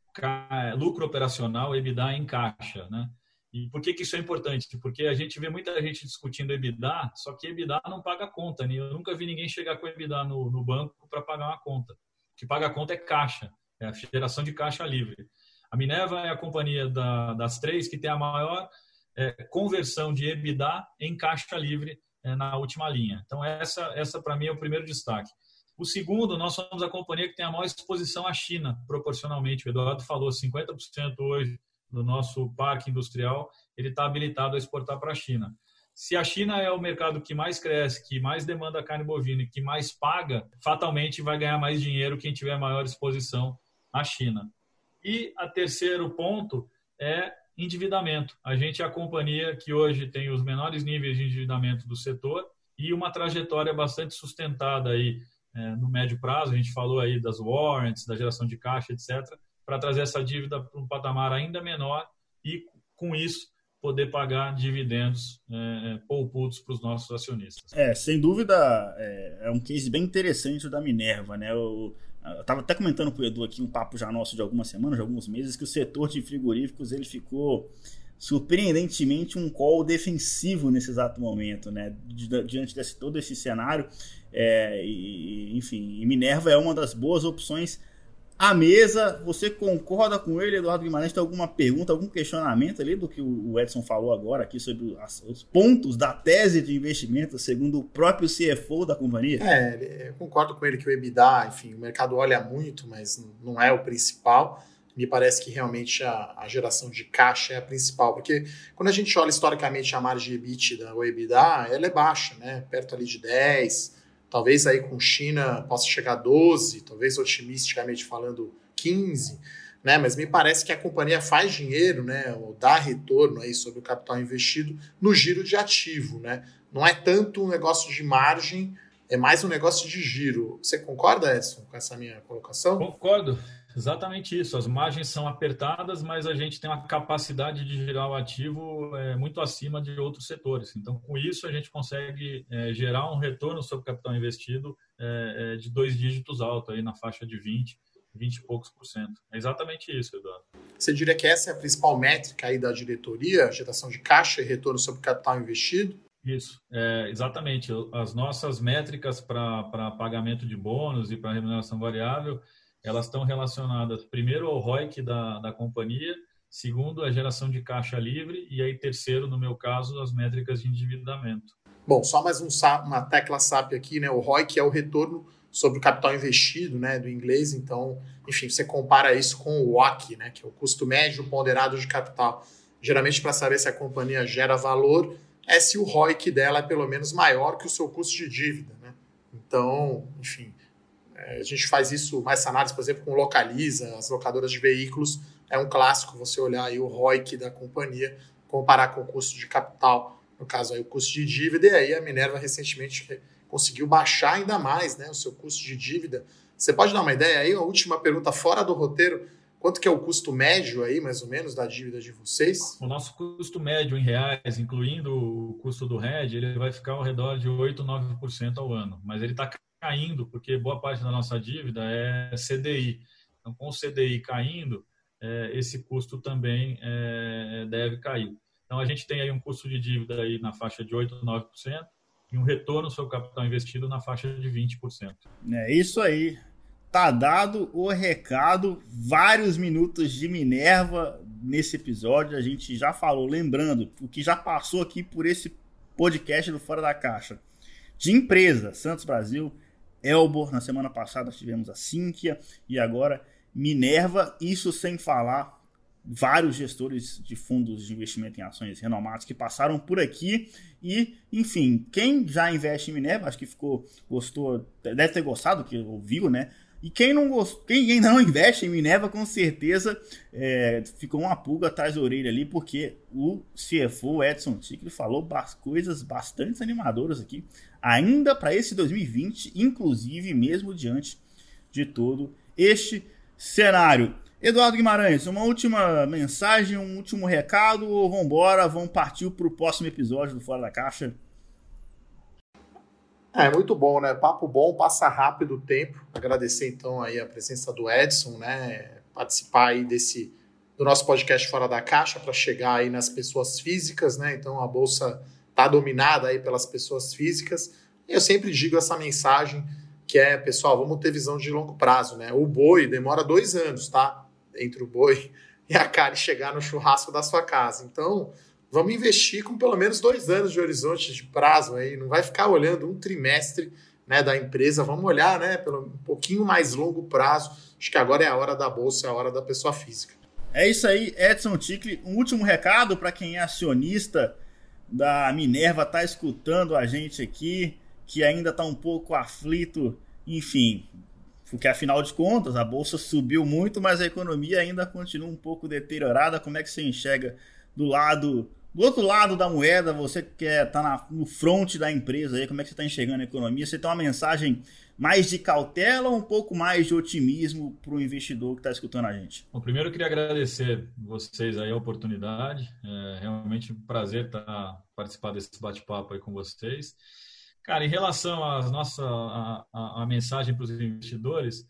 lucro operacional, EBITDA, em caixa, né? E por que, que isso é importante? Porque a gente vê muita gente discutindo EBITDA, só que EBITDA não paga conta. Né? Eu nunca vi ninguém chegar com EBITDA no, no banco para pagar uma conta. O que paga a conta é caixa, é a geração de caixa livre. A Minerva é a companhia da, das três que tem a maior é, conversão de EBITDA em caixa livre é, na última linha. Então, essa, essa para mim é o primeiro destaque. O segundo, nós somos a companhia que tem a maior exposição à China, proporcionalmente. O Eduardo falou, 50% hoje do nosso parque industrial, ele está habilitado a exportar para a China. Se a China é o mercado que mais cresce, que mais demanda carne bovina e que mais paga, fatalmente vai ganhar mais dinheiro quem tiver maior exposição à China. E a terceiro ponto é endividamento. A gente é a companhia que hoje tem os menores níveis de endividamento do setor e uma trajetória bastante sustentada aí é, no médio prazo. A gente falou aí das warrants, da geração de caixa, etc para trazer essa dívida para um patamar ainda menor e, com isso, poder pagar dividendos é, é para os nossos acionistas. É, sem dúvida, é, é, um case bem interessante da Minerva, né? Eu, estava até comentando com o Edu aqui um papo já nosso de algumas semanas, de alguns meses, que o setor de frigoríficos ele ficou surpreendentemente um call defensivo nesse exato momento, né? Diante desse todo esse cenário, é, e, enfim, Minerva é uma das boas opções a mesa. Você concorda com ele, Eduardo Guimarães? Tem alguma pergunta, algum questionamento ali do que o Edson falou agora aqui sobre os pontos da tese de investimento, segundo o próprio CFO da companhia? É, eu concordo com ele que o EBITDA, enfim, o mercado olha muito, mas não é o principal. Me parece que realmente a, a, geração de caixa é a principal, porque quando a gente olha historicamente a margem EBITDA ou EBITDA, ela é baixa, né? perto ali de 10, talvez aí com China possa chegar a 12, talvez otimisticamente falando 15, né? mas me parece que a companhia faz dinheiro, né? ou dá retorno aí sobre o capital investido no giro de ativo. Né? Não é tanto um negócio de margem, é mais um negócio de giro. Você concorda, Edson, com essa minha colocação? Concordo. Exatamente isso. As margens são apertadas, mas a gente tem uma capacidade de girar o ativo é, muito acima de outros setores. Então, com isso, a gente consegue é, gerar um retorno sobre o capital investido é, é de dois dígitos alto, aí na faixa de 20, 20 e poucos por cento. É exatamente isso, Eduardo. Você diria que essa é a principal métrica aí da diretoria, geração de caixa e retorno sobre o capital investido? Isso, é, exatamente. As nossas métricas para pagamento de bônus e para remuneração variável elas estão relacionadas primeiro ao ROIC da, da companhia, segundo a geração de caixa livre e aí terceiro, no meu caso, as métricas de endividamento. Bom, só mais um, uma tecla SAP aqui, né? O ROIC é o retorno sobre o capital investido, né, do inglês. Então, enfim, você compara isso com o WACC, né, que é o custo médio ponderado de capital. Geralmente, para saber se a companhia gera valor, é se o ROIC dela é pelo menos maior que o seu custo de dívida, né? Então, enfim, a gente faz isso, mais análise, por exemplo, com Localiza, as locadoras de veículos. É um clássico você olhar aí o ROIC da companhia, comparar com o custo de capital, no caso aí o custo de dívida, e aí a Minerva recentemente conseguiu baixar ainda mais né, o seu custo de dívida. Você pode dar uma ideia aí, a última pergunta fora do roteiro, quanto que é o custo médio aí, mais ou menos, da dívida de vocês? O nosso custo médio em reais, incluindo o custo do RED, ele vai ficar ao redor de 8, 9% ao ano, mas ele está caindo, porque boa parte da nossa dívida é CDI. Então, com o CDI caindo, é, esse custo também é, deve cair. Então, a gente tem aí um custo de dívida aí na faixa de 8, 9% e um retorno sobre o capital investido na faixa de 20%. É isso aí. Tá dado o recado, vários minutos de Minerva nesse episódio. A gente já falou, lembrando, o que já passou aqui por esse podcast do Fora da Caixa. De empresa, Santos Brasil, Elbor, na semana passada tivemos a Sinqia e agora Minerva, isso sem falar vários gestores de fundos de investimento em ações renomados que passaram por aqui. E, enfim, quem já investe em Minerva, acho que ficou, gostou, deve ter gostado, que ouviu, né? E quem não gost... quem não investe em Minerva, com certeza é, ficou uma pulga atrás da orelha ali, porque o CFO Edson Tigre falou coisas bastante animadoras aqui ainda para esse 2020, inclusive mesmo diante de todo este cenário. Eduardo Guimarães, uma última mensagem, um último recado ou vamos embora, vamos partir para o próximo episódio do Fora da Caixa? É muito bom, né? Papo bom, passa rápido o tempo. Agradecer então aí a presença do Edson, né? Participar aí desse do nosso podcast Fora da Caixa para chegar aí nas pessoas físicas, né? Então a bolsa está dominada aí pelas pessoas físicas. E eu sempre digo essa mensagem que é, pessoal, vamos ter visão de longo prazo, né? O boi demora dois anos, tá? Entre o boi e a carne chegar no churrasco da sua casa. Então, vamos investir com pelo menos dois anos de horizonte de prazo aí. Não vai ficar olhando um trimestre né, da empresa. Vamos olhar, né, pelo um pouquinho mais longo prazo. Acho que agora é a hora da bolsa, é a hora da pessoa física. É isso aí, Edson Ticle. Um último recado para quem é acionista da Minerva tá escutando a gente aqui, que ainda está um pouco aflito, enfim, porque afinal de contas a bolsa subiu muito, mas a economia ainda continua um pouco deteriorada. Como é que você enxerga do lado, do outro lado da moeda, você que está é, no front da empresa aí, como é que você está enxergando a economia? Você tem uma mensagem mais de cautela ou um pouco mais de otimismo para o investidor que está escutando a gente? Bom, primeiro eu queria agradecer vocês aí a oportunidade. É realmente um prazer estar tá, participar desse bate-papo aí com vocês. Cara, em relação à nossa a, a, a mensagem para os investidores,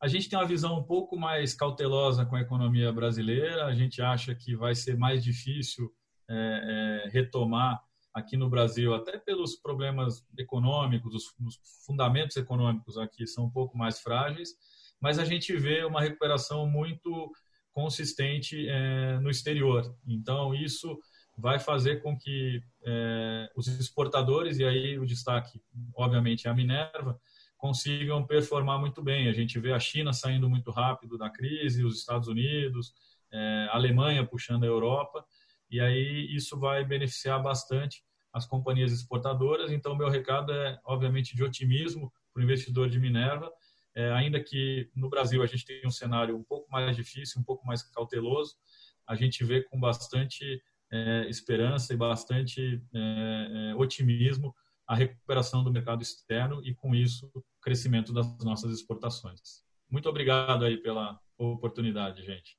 a gente tem uma visão um pouco mais cautelosa com a economia brasileira. A gente acha que vai ser mais difícil é, é, retomar aqui no Brasil, até pelos problemas econômicos, os, os, fundamentos econômicos aqui são um pouco mais frágeis, mas a gente vê uma recuperação muito consistente é, no exterior. Então, isso vai fazer com que é, os exportadores, e aí o destaque, obviamente, é a Minerva, consigam performar muito bem. A gente vê a China saindo muito rápido da crise, os Estados Unidos, é, a Alemanha puxando a Europa, e aí isso vai beneficiar bastante as companhias exportadoras. Então, meu recado é, obviamente, de otimismo para o investidor de Minerva, é, ainda que no Brasil a gente tenha um cenário um pouco mais difícil, um pouco mais cauteloso, a gente vê com bastante é, esperança e bastante é, é otimismo a recuperação do mercado externo e, com isso, o crescimento das nossas exportações. Muito obrigado aí pela oportunidade, gente.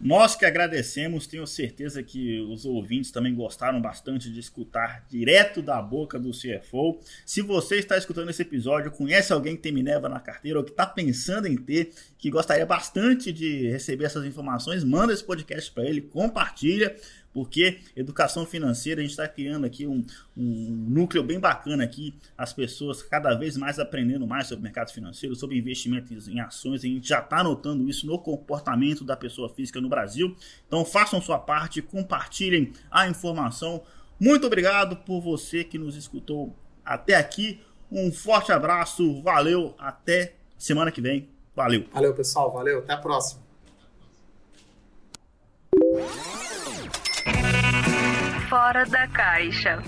Nós que agradecemos, tenho certeza que os ouvintes também gostaram bastante de escutar direto da boca do CFO. Se você está escutando esse episódio, conhece alguém que tem Minerva na carteira ou que está pensando em ter, que gostaria bastante de receber essas informações, manda esse podcast para ele, compartilha porque educação financeira, a gente está criando aqui um, um núcleo bem bacana aqui, as pessoas cada vez mais aprendendo mais sobre mercado financeiro, sobre investimentos em ações, a gente já está notando isso no comportamento da pessoa física no Brasil. Então façam sua parte, compartilhem a informação. Muito obrigado por você que nos escutou até aqui. Um forte abraço, valeu, até semana que vem. Valeu. Valeu, pessoal, valeu, até a próxima. Fora da caixa.